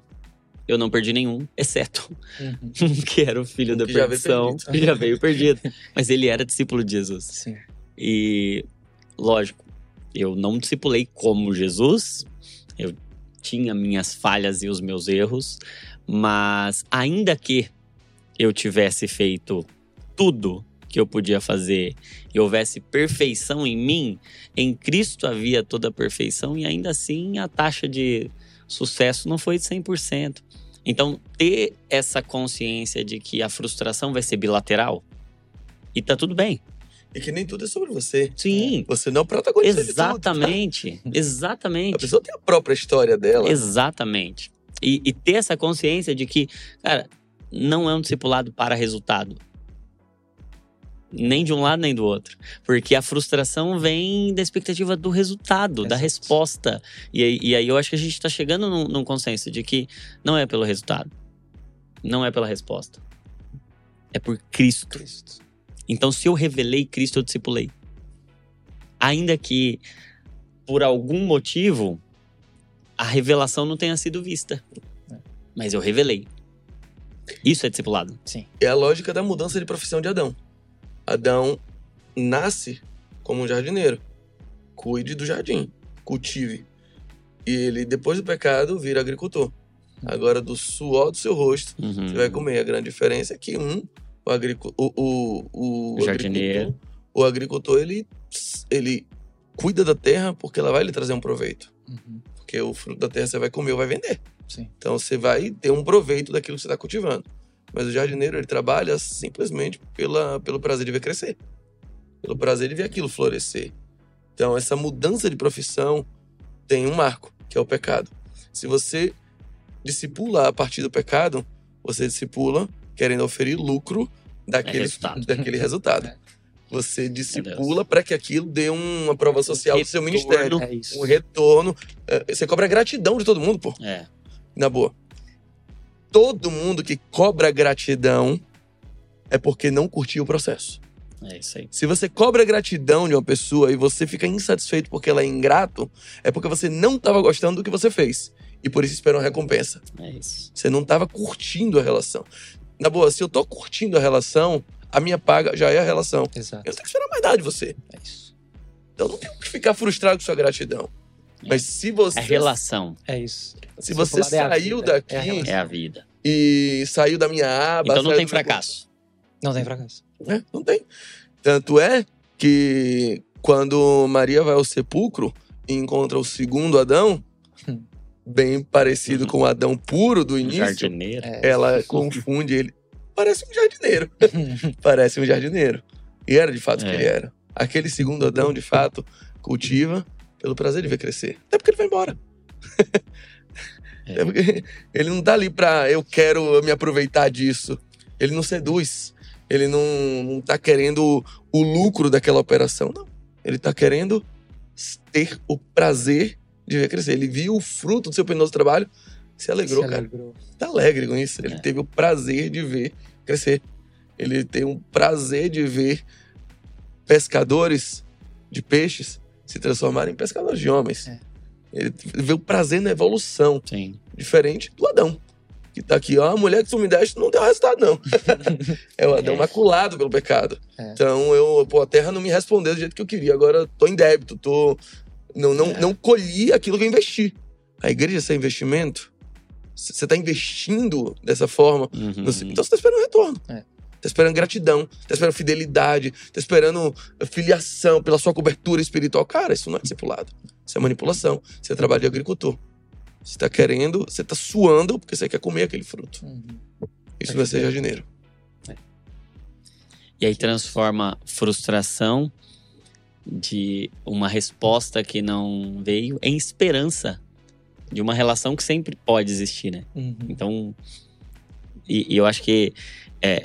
eu não perdi nenhum, exceto Uhum. (laughs) que era o filho Um da que já perdição, perdido. que (laughs) já veio perdido. Mas ele era discípulo de Jesus. Sim. E, lógico, eu não discipulei como Jesus, eu tinha minhas falhas e os meus erros, mas ainda que eu tivesse feito tudo que eu podia fazer e houvesse perfeição em mim, em Cristo havia toda a perfeição e ainda assim a taxa de sucesso não foi de 100%. Então, ter essa consciência de que a frustração vai ser bilateral e tá tudo bem. E que nem tudo é sobre você. Sim, Você não é o protagonista de tudo. Exatamente, A exatamente, pessoa tem a própria história dela. exatamente. E, e ter essa consciência de que, cara, não é um discipulado para resultado. Nem de um lado nem do outro. Porque a frustração vem da expectativa do resultado, da resposta. E aí, e aí eu acho que a gente está chegando num, num consenso de que não é pelo resultado. Não é pela resposta. É por Cristo. Cristo. Então, se eu revelei Cristo, eu discipulei. Ainda que, por algum motivo, a revelação não tenha sido vista. Mas eu revelei. Isso é discipulado. Sim. É a lógica da mudança de profissão de Adão. Adão nasce como um jardineiro. Cuide do jardim, cultive. E ele, depois do pecado, vira agricultor. Agora, do suor do seu rosto, Uhum. você vai comer. A grande diferença é que um, o, agricu o, o, o, O jardineiro. agricultor, o agricultor, ele, ele cuida da terra porque ela vai lhe trazer um proveito. Uhum. Porque o fruto da terra você vai comer ou vai vender. Sim. Então você vai ter um proveito daquilo que você está cultivando. Mas o jardineiro, ele trabalha simplesmente pela, pelo prazer de ver crescer. Pelo prazer de ver aquilo florescer. Então essa mudança de profissão tem um marco, que é o pecado. Se você discipula a partir do pecado, você discipula querendo oferir lucro daquele resultado. (laughs) Daquele resultado. É. Você discipula para que aquilo dê uma prova social do seu ministério. É. Um retorno. É, Você cobra gratidão de todo mundo, pô. É. Na boa. Todo mundo que cobra gratidão é porque não curtiu o processo. É isso aí. Se você cobra gratidão de uma pessoa e você fica insatisfeito porque ela é ingrato, é porque você não estava gostando do que você fez. E por isso espera uma recompensa. É isso. Você não estava curtindo a relação. Na boa, se eu tô curtindo a relação, a minha paga já é a relação. Exato. Eu não tenho que esperar mais nada de você. É isso. Então eu não tenho que ficar frustrado com sua gratidão. Mas se você, É relação. É isso. se Seu você é saiu vida, daqui é a. É vida. e saiu da minha aba. Então não tem do meu fracasso. Não tem fracasso. né? Não tem. Tanto é que quando Maria vai ao sepulcro e encontra o segundo Adão. Bem parecido com o Adão puro do início, jardineiro. É. ela confunde ele. Parece um jardineiro. (laughs) Parece um jardineiro. E era de fato o que É. ele era. Aquele segundo Adão, de fato, cultiva pelo prazer de ver crescer. Até porque ele vai embora. É. (laughs) Até porque ele não tá ali pra eu quero me aproveitar disso. Ele não seduz. Ele não, não tá querendo o lucro daquela operação. Não. Ele tá querendo ter o prazer de ver crescer. Ele viu o fruto do seu penoso trabalho, se alegrou, Se cara alegrou. tá alegre com isso. Ele É. teve o prazer de ver crescer. Ele tem o prazer de ver pescadores de peixes se transformarem em pescadores de homens. É. Ele vê o prazer na evolução, Sim. diferente do Adão. Que tá aqui, ó, a mulher que tu me deste não deu resultado, não. (laughs) é o Adão É. maculado pelo pecado. É. Então, eu, pô, a terra não me respondeu do jeito que eu queria. Agora eu tô em débito, tô. Não, não, É. não colhi aquilo que eu investi. A igreja é investimento. Você tá investindo dessa forma. Uhum. no- Então você tá esperando retorno. É. Tá esperando gratidão, tá esperando fidelidade, tá esperando filiação pela sua cobertura espiritual. Cara, isso não é discipulado. Isso é manipulação. Isso é trabalho de agricultor. Você tá querendo, você tá suando porque você quer comer aquele fruto. Uhum. Isso vai ser jardineiro. E aí transforma frustração de uma resposta que não veio em esperança de uma relação que sempre pode existir, né? Uhum. Então, e, e eu acho que é,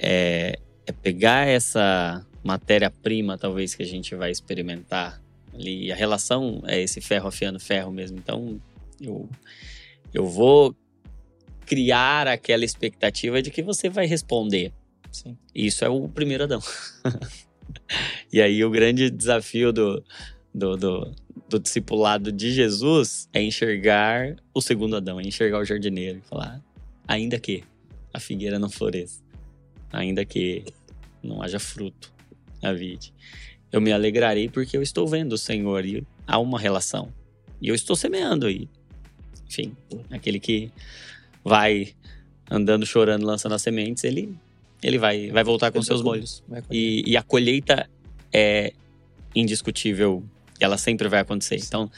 é- é pegar essa matéria-prima, talvez, que a gente vai experimentar ali. A relação é esse ferro afiando ferro mesmo. Então, eu, eu vou criar aquela expectativa de que você vai responder. Sim. Isso é o primeiro Adão. (laughs) (laughs) e aí o grande desafio do, do, do, do discipulado de Jesus é enxergar o segundo Adão, é enxergar o jardineiro e falar, ainda que a figueira não floresça, ainda que não haja fruto na vide, eu me alegrarei porque eu estou vendo o Senhor e há uma relação. E eu estou semeando aí. Enfim, aquele que vai andando, chorando, lançando as sementes, ele, ele vai, vai voltar com Ele seus molhos. E, e a colheita é indiscutível, ela sempre vai acontecer. Então,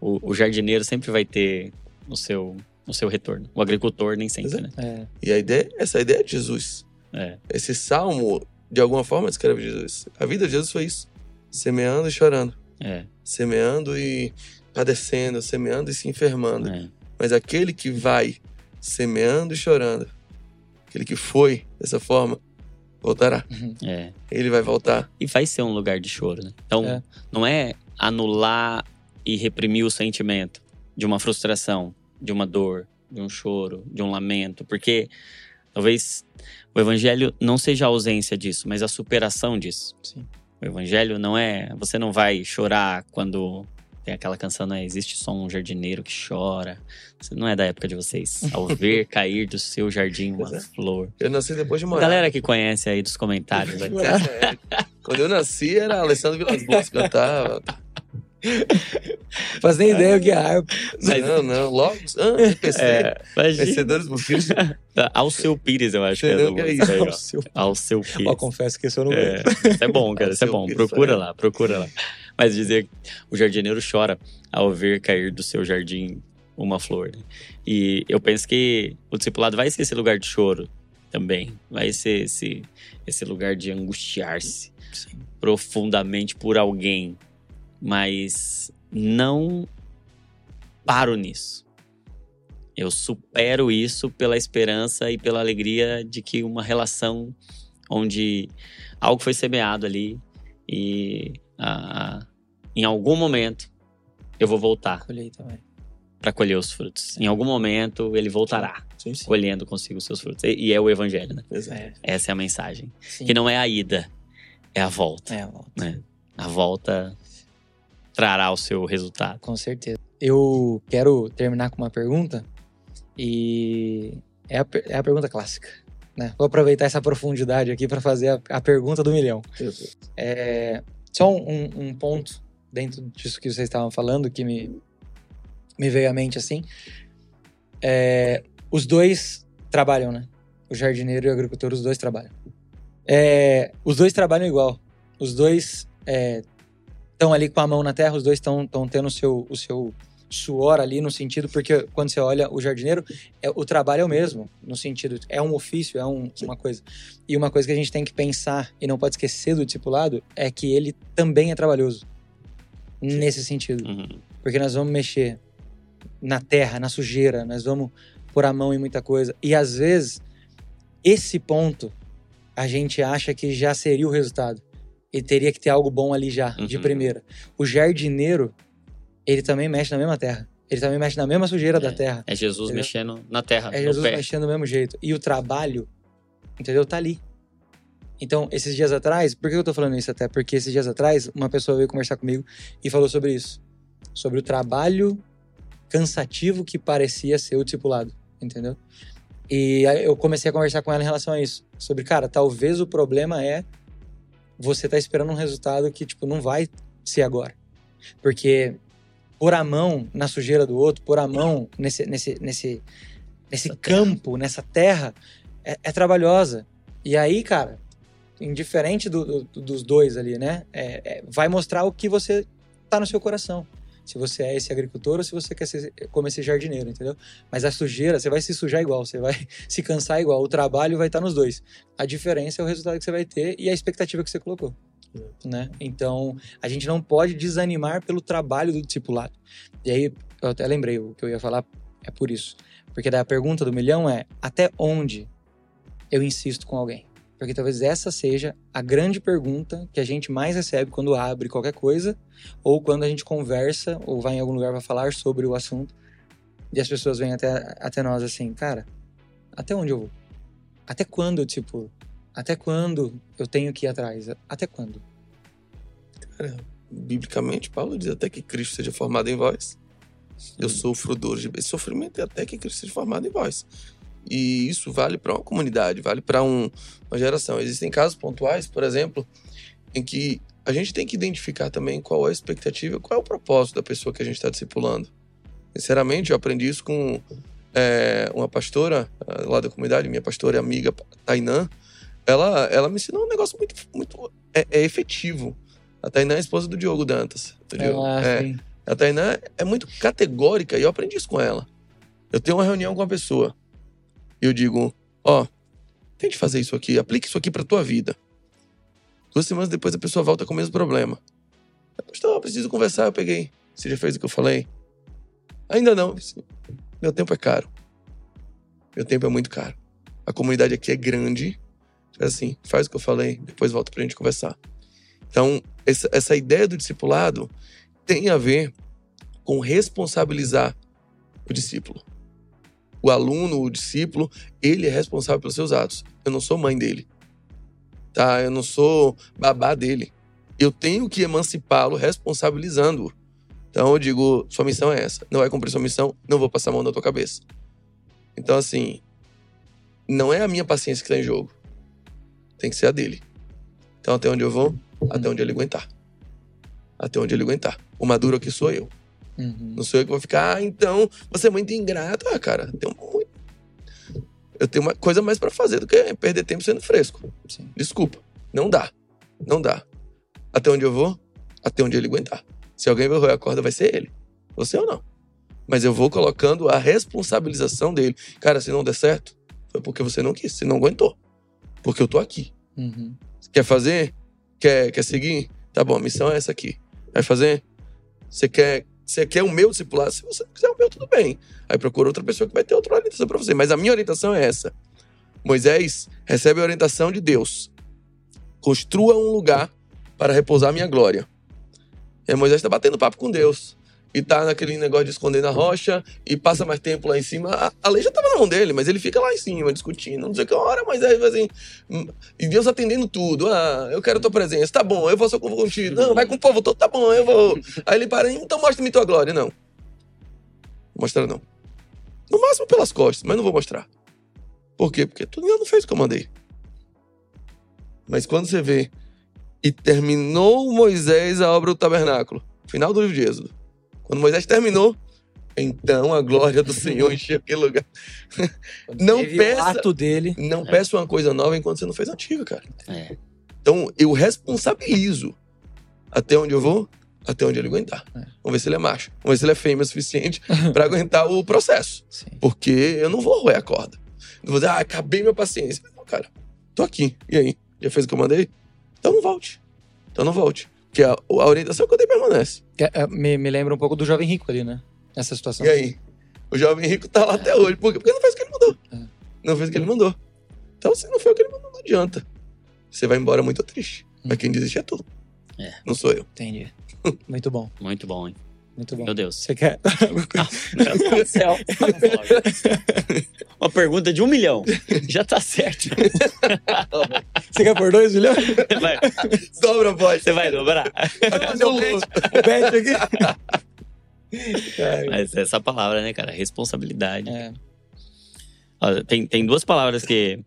o, o jardineiro sempre vai ter o seu, o seu retorno. O agricultor nem sempre, né? É. E a ideia, essa é a ideia de Jesus. É. Esse salmo, de alguma forma, descreve Jesus. A vida de Jesus foi isso. Semeando e chorando. É, Semeando e padecendo, semeando e se enfermando. é. Mas aquele que vai semeando e chorando, aquele que foi dessa forma, voltará. é. Ele vai voltar. E vai ser um lugar de choro, né? Então, É. não é anular e reprimir o sentimento de uma frustração, de uma dor, de um choro, de um lamento, porque talvez o evangelho não seja a ausência disso, mas a superação disso. Sim. O evangelho não é. Você não vai chorar quando. Tem aquela canção, né? Existe só um jardineiro que chora. Isso não é da época de vocês. Ao ver (laughs) cair do seu jardim uma é. flor. Eu nasci depois de morar. Galera que conhece aí dos comentários. vai dizer. É, Quando eu nasci, era Alessandro Vilas Boas que cantava. Faz nem ideia o que é harpa. Mas- Não, não. Logo, do PC. É. Vencedores do Pires. Ao seu Pires, eu acho que é Entendeu que é música aí, ó. O seu- Ao seu Pires. Ó, confesso que esse eu não É, isso é bom, cara. Ao Isso é bom. Pires, Procura é. lá, procura lá. Mas dizer que o jardineiro chora ao ver cair do seu jardim uma flor. né? E eu penso que o discipulado vai ser esse lugar de choro também. Vai ser esse, esse lugar de angustiar-se profundamente por alguém. Mas não paro nisso. Eu supero isso pela esperança e pela alegria de que uma relação onde algo foi semeado ali e ah, em algum momento eu vou voltar para colher os frutos. Em algum momento ele voltará, sim, sim. colhendo consigo os seus frutos. E, e é o evangelho, né? Exato. Essa é a mensagem. Sim. Que não é a ida, é a volta. É a volta. Né? A volta trará o seu resultado. Com certeza. Eu quero terminar com uma pergunta e é a, é a pergunta clássica. Né? Vou aproveitar essa profundidade aqui para fazer a, a, pergunta do milhão. É, só um, um, ponto dentro disso que vocês estavam falando que me, me veio à mente assim. É, os dois trabalham, né? O jardineiro e o agricultor, os dois trabalham. É, os dois trabalham igual. Os dois estão é, ali com a mão na terra, os dois estão tendo o seu, o seu suor ali no sentido, porque quando você olha o jardineiro, é, o trabalho é o mesmo, no sentido, é um ofício, é um, uma coisa. E uma coisa que a gente tem que pensar e não pode esquecer do discipulado é que ele também é trabalhoso. Nesse sentido. Uhum. Porque nós vamos mexer na terra, na sujeira, nós vamos pôr a mão em muita coisa. E às vezes, esse ponto a gente acha que já seria o resultado. E teria que ter algo bom ali já, uhum. de primeira. O jardineiro, ele também mexe na mesma terra. Ele também mexe na mesma sujeira é, da terra. É Jesus entendeu? mexendo na terra. É Jesus mexendo do mesmo jeito. E o trabalho, entendeu? Tá ali. Então, esses dias atrás, por que eu tô falando isso até? Porque esses dias atrás, uma pessoa veio conversar comigo e falou sobre isso. Sobre o trabalho cansativo que parecia ser o discipulado, entendeu? E eu comecei a conversar com ela em relação a isso. Sobre, cara, talvez o problema é você tá esperando um resultado que, tipo, não vai ser agora. Porque pôr a mão na sujeira do outro, pôr a mão nesse, nesse, nesse, nesse campo, nessa terra, é, é, trabalhosa. E aí, cara, indiferente do, do, dos dois ali, né? É, é, vai mostrar o que você tá no seu coração. Se você é esse agricultor ou se você quer ser como esse jardineiro, entendeu? Mas a sujeira, você vai se sujar igual, você vai (laughs) se cansar igual. O trabalho vai estar tá nos dois. A diferença é o resultado que você vai ter e a expectativa que você colocou. Né? Então, a gente não pode desanimar pelo trabalho do discipulado. E aí, eu até lembrei o que eu ia falar, é por isso. Porque daí a pergunta do milhão é: até onde eu insisto com alguém? Porque talvez essa seja a grande pergunta que a gente mais recebe quando abre qualquer coisa, ou quando a gente conversa, ou vai em algum lugar para falar sobre o assunto, e as pessoas vêm até, até nós assim, cara, até onde eu vou? Até quando, tipo, até quando eu tenho que ir atrás? Até quando? Cara, biblicamente, Paulo diz até que Cristo seja formado em vós. Eu sofro dores de sofrimento é até que Cristo seja formado em vós. E isso vale para uma comunidade, vale para um, uma geração. Existem casos pontuais, por exemplo, em que a gente tem que identificar também qual é a expectativa, qual é o propósito da pessoa que a gente está discipulando. Sinceramente, eu aprendi isso com é, uma pastora eh, lá da comunidade, minha pastora e amiga Tainã, ela, ela me ensinou um negócio muito, muito é, é efetivo. A Tainã é a esposa do Diogo Dantas. Do Diogo. Ah, é, a Tainã é muito categórica e eu aprendi isso com ela. Eu tenho uma reunião com uma pessoa eu digo: Ó, oh, tente fazer isso aqui, aplique isso aqui pra tua vida. Duas semanas depois a pessoa volta com o mesmo problema. Pastor, eu preciso conversar. Eu peguei. Você já fez o que eu falei? Ainda não. Meu tempo é caro. Meu tempo é muito caro. A comunidade aqui é grande assim, faz o que eu falei, depois volta pra gente conversar. Então, essa, essa ideia do discipulado tem a ver com responsabilizar o discípulo. O aluno, o discípulo, ele é responsável pelos seus atos. Eu não sou mãe dele. Tá? Eu não sou babá dele. Eu tenho que emancipá-lo responsabilizando-o. Então eu digo, sua missão é essa. Não vai cumprir sua missão, não vou passar a mão na tua cabeça. Então assim, não é a minha paciência que está em jogo tem que ser a dele. Então, até onde eu vou? Até onde ele aguentar. Até onde ele aguentar. O maduro aqui sou eu. Uhum. Não sou eu que vou ficar, ah, então você é muito ingrato. Ah, cara, tem muito... eu tenho uma coisa mais para fazer do que perder tempo sendo fresco. Sim. Desculpa. Não dá. Não dá. Até onde eu vou? Até onde ele aguentar. Se alguém vai roer a corda, vai ser ele. Você ou não. Mas eu vou colocando a responsabilização dele. Cara, se não der certo, foi porque você não quis, você não aguentou. Porque eu tô aqui. Uhum. Quer fazer? Quer, quer seguir? Tá bom, a missão é essa aqui. Vai fazer? Você quer você quer o meu discipulado? Se você quiser o meu, tudo bem. Aí procura outra pessoa que vai ter outra orientação para você. Mas a minha orientação é essa. Moisés recebe a orientação de Deus. Construa um lugar para repousar a minha glória. E Moisés está batendo papo com Deus e tá naquele negócio de esconder na rocha e passa mais tempo lá em cima. A, a lei já tava na mão dele, mas ele fica lá em cima discutindo, não sei que hora, mas aí assim. E Deus atendendo tudo. Ah, eu quero tua presença, tá bom, eu vou só contigo. Não, vai com o povo todo, tá bom, eu vou. Aí ele para, então mostra-me tua glória. Não. Mostra não. No máximo pelas costas, mas não vou mostrar. Por quê? Porque tu não fez o que eu mandei. Mas quando você vê e terminou Moisés a obra do tabernáculo, final do livro de Êxodo quando Moisés terminou, então a glória do Senhor (laughs) encheu aquele lugar. não peça, ato dele. não é. peça uma coisa nova enquanto você não fez antiga, cara. É. Então eu responsabilizo até onde eu vou, até onde ele aguentar. É. Vamos ver se ele é macho. Vamos ver se ele é fêmea o suficiente (laughs) para aguentar o processo. Sim. Porque eu não vou roer a corda. Não vou dizer, ah, acabei minha paciência. Não, cara, tô aqui. E aí? Já fez o que eu mandei? Então não volte. Então não volte. Que a, a orientação que eu dei permanece. É, é, me, me lembra um pouco do jovem rico ali, né? Nessa situação. E aí? O jovem rico tá lá até hoje. Por quê? Porque não fez o que ele mandou. É. Não fez o que ele mandou. Então, se não foi o que ele mandou, não adianta. Você vai embora muito triste. Hum. Mas quem desiste é tu. É. Não sou eu. Entendi. Muito bom. Muito bom, hein? Muito bom. Meu Deus. Você quer. ah, meu Deus (laughs) do céu. Uma pergunta de um milhão. Já tá certo. (laughs) Você quer por dois milhões? Vai. Dobra, pode. Você vai dobrar. Vai fazer o bet (laughs) aqui. Mas essa palavra, né, cara? Responsabilidade. É. Ó, tem, tem duas palavras que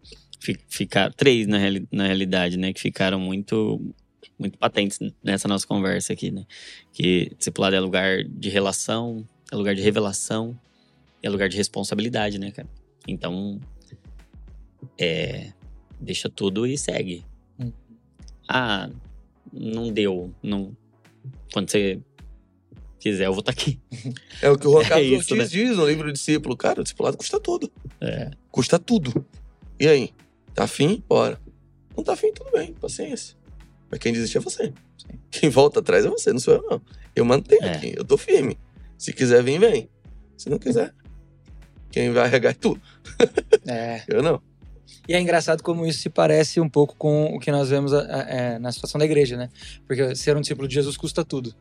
ficaram. Três, na, reali na realidade, né? Que ficaram muito muito patentes nessa nossa conversa aqui, né? Que discipulado é lugar de relação, é lugar de revelação, é lugar de responsabilidade, né, cara? Então, é, deixa tudo e segue. Hum. Ah, não deu, não. Quando você quiser, eu vou estar tá aqui. É o que o (laughs) Carlos é isso, Ortiz né? diz no livro Discípulo. Cara, o discipulado custa tudo. É. Custa tudo. E aí? Tá afim? Bora. Não tá afim? Tudo bem, paciência. Mas quem desiste é você. Sim. Quem volta atrás é você, não sou eu, não. Eu mantenho é. aqui, eu tô firme. Se quiser vir, vem. Se não quiser, quem vai regar é tu. É. (laughs) eu não. E é engraçado como isso se parece um pouco com o que nós vemos é, na situação da igreja, né? Porque ser um discípulo de Jesus custa tudo.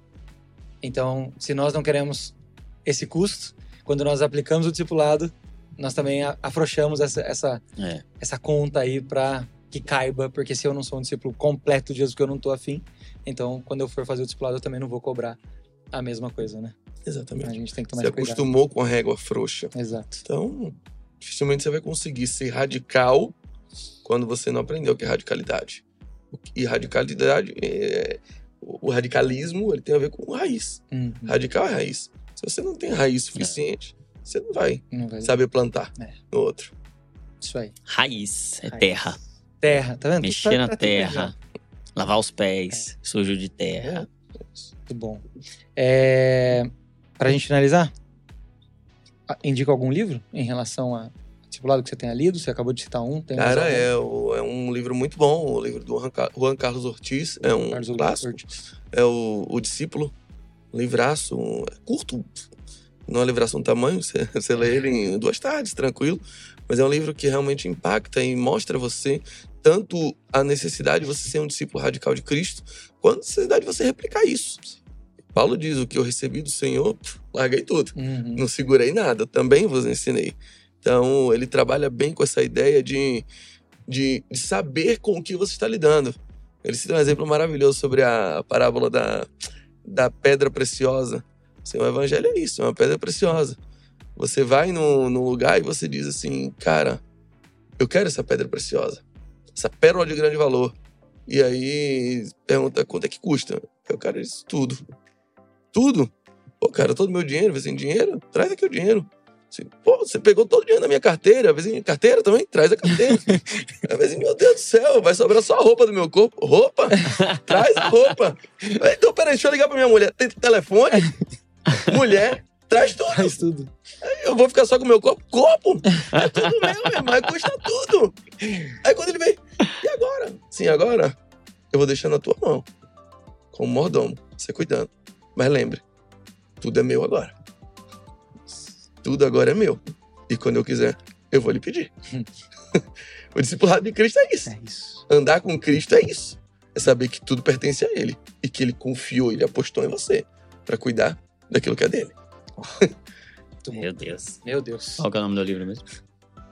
Então, se nós não queremos esse custo, quando nós aplicamos o discipulado, nós também afrouxamos essa, essa, é. essa conta aí para que caiba, porque se eu não sou um discípulo completo de Jesus, que eu não tô afim, então quando eu for fazer o discipulado, eu também não vou cobrar a mesma coisa, né? Exatamente. A gente tem que tomar Você cuidado. acostumou com a régua frouxa. Exato. Então, dificilmente você vai conseguir ser radical quando você não aprendeu o que é radicalidade. E radicalidade, é... o radicalismo, ele tem a ver com raiz. Uhum. Radical é raiz. Se você não tem raiz suficiente, é. você não vai, não vai saber plantar é. no outro. Isso aí. Raiz, é raiz. terra terra, tá vendo? Mexer na terra, lavar os pés, é. sujo de terra. Muito bom. É, pra gente finalizar, indica algum livro em relação a discipulado que você tenha lido? Você acabou de citar um. Cara, é, é um livro muito bom, o livro do Juan Carlos Ortiz. É um Carlos clássico. Ortiz. É o, o Discípulo. Um livraço, um, é curto. Não é livração um tamanho, (laughs) você, você lê ele em duas tardes, tranquilo. Mas é um livro que realmente impacta e mostra você tanto a necessidade de você ser um discípulo radical de Cristo, quanto a necessidade de você replicar isso. Paulo diz: O que eu recebi do Senhor, larguei tudo. Uhum. Não segurei nada, também vos ensinei. Então, ele trabalha bem com essa ideia de, de, de saber com o que você está lidando. Ele cita um exemplo maravilhoso sobre a parábola da, da pedra preciosa. Assim, o evangelho é isso, é uma pedra preciosa. Você vai num, num lugar e você diz assim, cara, eu quero essa pedra preciosa essa pérola de grande valor. E aí pergunta quanto é que custa. Eu, cara, isso tudo. Tudo? Pô, cara, todo meu dinheiro, vez em dinheiro, traz aqui o dinheiro. Assim, Pô, você pegou todo o dinheiro da minha carteira, vez carteira também, traz a carteira. (laughs) a vez meu Deus do céu, vai sobrar só a roupa do meu corpo. Roupa? Traz a roupa. Então, peraí, deixa eu ligar pra minha mulher. Tem telefone? Mulher, traz tudo. Traz tudo. Eu vou ficar só com o meu corpo? Corpo? É tudo meu, meu irmão, custa tudo. Aí quando ele vem, e agora? Sim, agora eu vou deixar na tua mão. Como mordomo, você cuidando. Mas lembre, tudo é meu agora. Tudo agora é meu. E quando eu quiser, eu vou lhe pedir. (laughs) o discipulado de Cristo é isso. É isso. Andar com Cristo é isso. É saber que tudo pertence a Ele. E que Ele confiou, Ele apostou em você para cuidar daquilo que é dele. (laughs) Meu Deus. Meu Deus. Qual que é o nome do livro mesmo?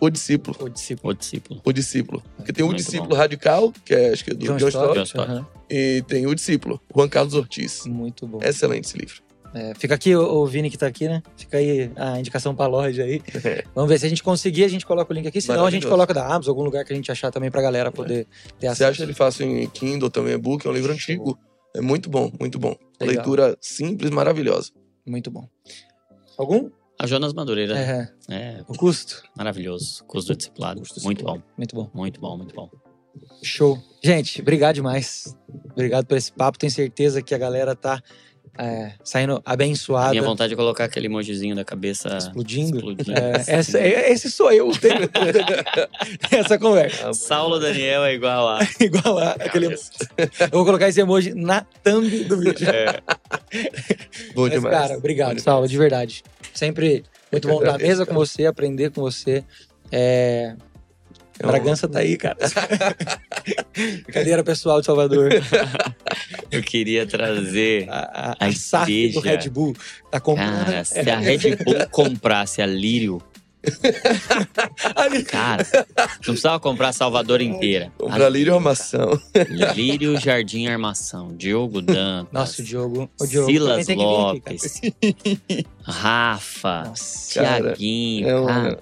O discípulo. O discípulo. O Discípulo. O discípulo. Porque tem o Muito discípulo bom. radical, que é acho que é do John John Stott. Stott. Aham. e tem o discípulo, Juan Carlos Ortiz. Muito bom. Excelente esse livro. É, fica aqui o, o Vini que tá aqui, né? Fica aí a indicação pra loja aí. Vamos ver se a gente conseguir, a gente coloca o link aqui. Senão a gente coloca da Amazon, algum lugar que a gente achar também pra galera poder ter Você acesso. acha ele fácil em Kindle, também e-book, é um livro Show. antigo. É muito bom, muito bom. Legal. Leitura simples, maravilhosa. Muito bom. Algum? A Jonas Madureira. É, É, o custo. maravilhoso. Curso do discipulado. Curso do Muito bom. Muito bom. Muito bom, muito bom. Show. Gente, obrigado demais. Obrigado por esse papo. Tenho certeza que a galera tá é, saindo abençoada. Minha vontade é colocar aquele emojizinho da cabeça Explodindo. explodindo. É, essa- é- esse sou eu. (laughs) Essa conversa. Saulo Daniel é igual a. (laughs) Igual a aquele. Eu vou colocar esse emoji na thumb do vídeo. É, (laughs) Bom Mas, demais. cara, obrigado, Bom Saulo, de verdade. Sempre muito bom estar à agradeço, mesa com você, aprender com você. É, Um- Bragança tá aí, cara. (laughs) Brincadeira pessoal de Salvador. (laughs) eu queria trazer. A, a, A a do. Red Bull tá comprando. Cara, se a Red Bull (laughs) comprasse a Lírio, (laughs) Ali. cara, não precisava comprar a Salvador inteira. Comprar lírio armação. (laughs) Lírio Jardim Armação, Diogo Dantas, Nossa, o Diogo. O Diogo Silas que vir Lopes, Rafa. Cara, Tiaguinho. É um, cara,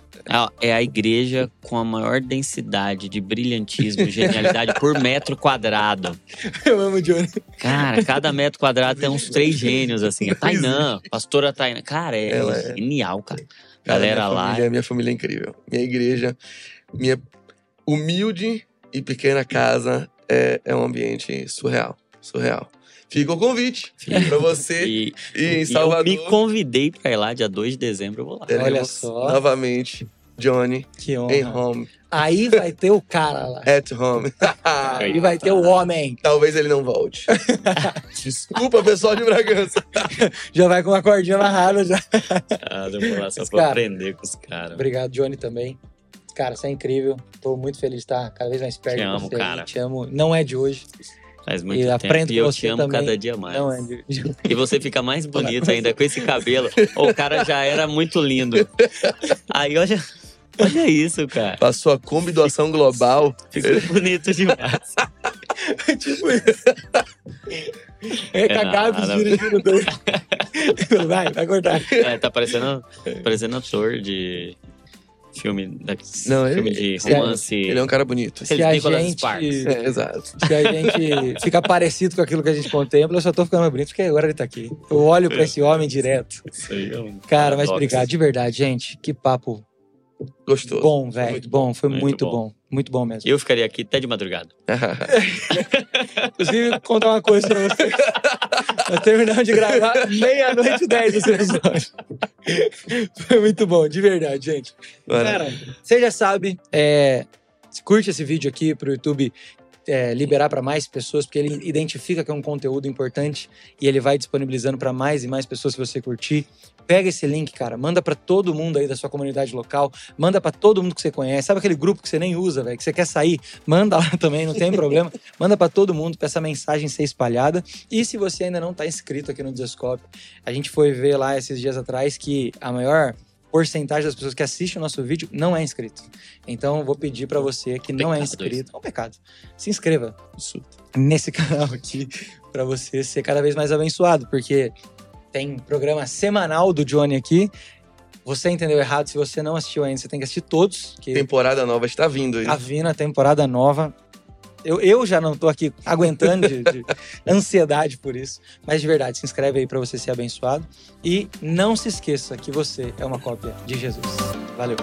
é a igreja com a maior densidade de brilhantismo e genialidade por metro quadrado. Eu amo o Johnny. Cara, cada metro quadrado tem uns três gênios, assim. A Tainã, pastora Tainã. Cara, é, é- genial, cara. Cara, Galera minha lá. Família, minha família é incrível. Minha igreja, minha humilde e pequena casa é, é um ambiente surreal. Surreal. Fica o convite pra você E, ir em e eu Salvador. me convidei pra ir lá, dia 2 de dezembro eu vou lá. Teremos Olha só. novamente Johnny Que em honra. home, Aí vai ter o cara lá. (laughs) at home. Aí (laughs) vai ter o homem. Talvez ele não volte. (laughs) Desculpa, pessoal de Bragança. Já vai com uma cordinha amarrada já. Ah, eu vou lá só Mas, pra cara, aprender com os caras. Obrigado, Johnny, também. Cara, você é incrível. Tô muito feliz de estar cada vez mais perto Te de amo, você. cara. Te amo. Não é de hoje. Faz muito E tempo. aprendo E eu você te amo também. cada dia mais. Não é E você fica mais bonito ainda com esse cabelo. O cara já era muito lindo. Aí olha, olha isso, cara. Passou a Kombi doação global. Ficou bonito demais. (laughs) tipo isso. É cagado nada. dirigindo dois. Vai, vai cortar. É, tá parecendo, parecendo ator de filme, da, Não, filme ele- de romance. Ele é um cara bonito. Ele- Se a gente, Sparks. É, exato. se a gente fica parecido com aquilo que a gente contempla, eu só tô ficando mais bonito porque agora ele tá aqui. Eu olho pra esse homem direto. Isso aí é um Cara, mas obrigado, de verdade, gente. Que papo Gostoso. bom, velho. muito Bom, foi Muito muito bom. bom. Muito bom mesmo. Eu ficaria aqui até de madrugada. (laughs) Inclusive, contar uma coisa pra vocês. Nós terminamos de gravar meia-noite e dez esse episódio. Foi muito bom, de verdade, gente. Cara, você já sabe, é, curte esse vídeo aqui pro YouTube é, liberar para mais pessoas, porque ele identifica que é um conteúdo importante e ele vai disponibilizando para mais e mais pessoas se você curtir. Pega esse link, cara, manda para todo mundo aí da sua comunidade local, manda para todo mundo que você conhece. Sabe aquele grupo que você nem usa, velho, que você quer sair? Manda lá (laughs) também, não tem problema. Manda para todo mundo para essa mensagem ser espalhada. E se você ainda não tá inscrito aqui no Desascope, a gente foi ver lá esses dias atrás que a maior porcentagem das pessoas que assistem o nosso vídeo não é inscrito. Então, vou pedir para você que não é inscrito, é um pecado, se inscreva nesse (laughs) canal aqui para você ser cada vez mais abençoado, porque tem programa semanal do Johnny aqui. Você entendeu errado, se você não assistiu ainda, você tem que assistir todos, que Temporada nova está vindo aí. tá vindo a temporada nova. Eu, eu já não tô aqui aguentando de, de (laughs) ansiedade por isso. Mas de verdade, se inscreve aí para você ser abençoado. E não se esqueça que você é uma cópia de Jesus. Valeu.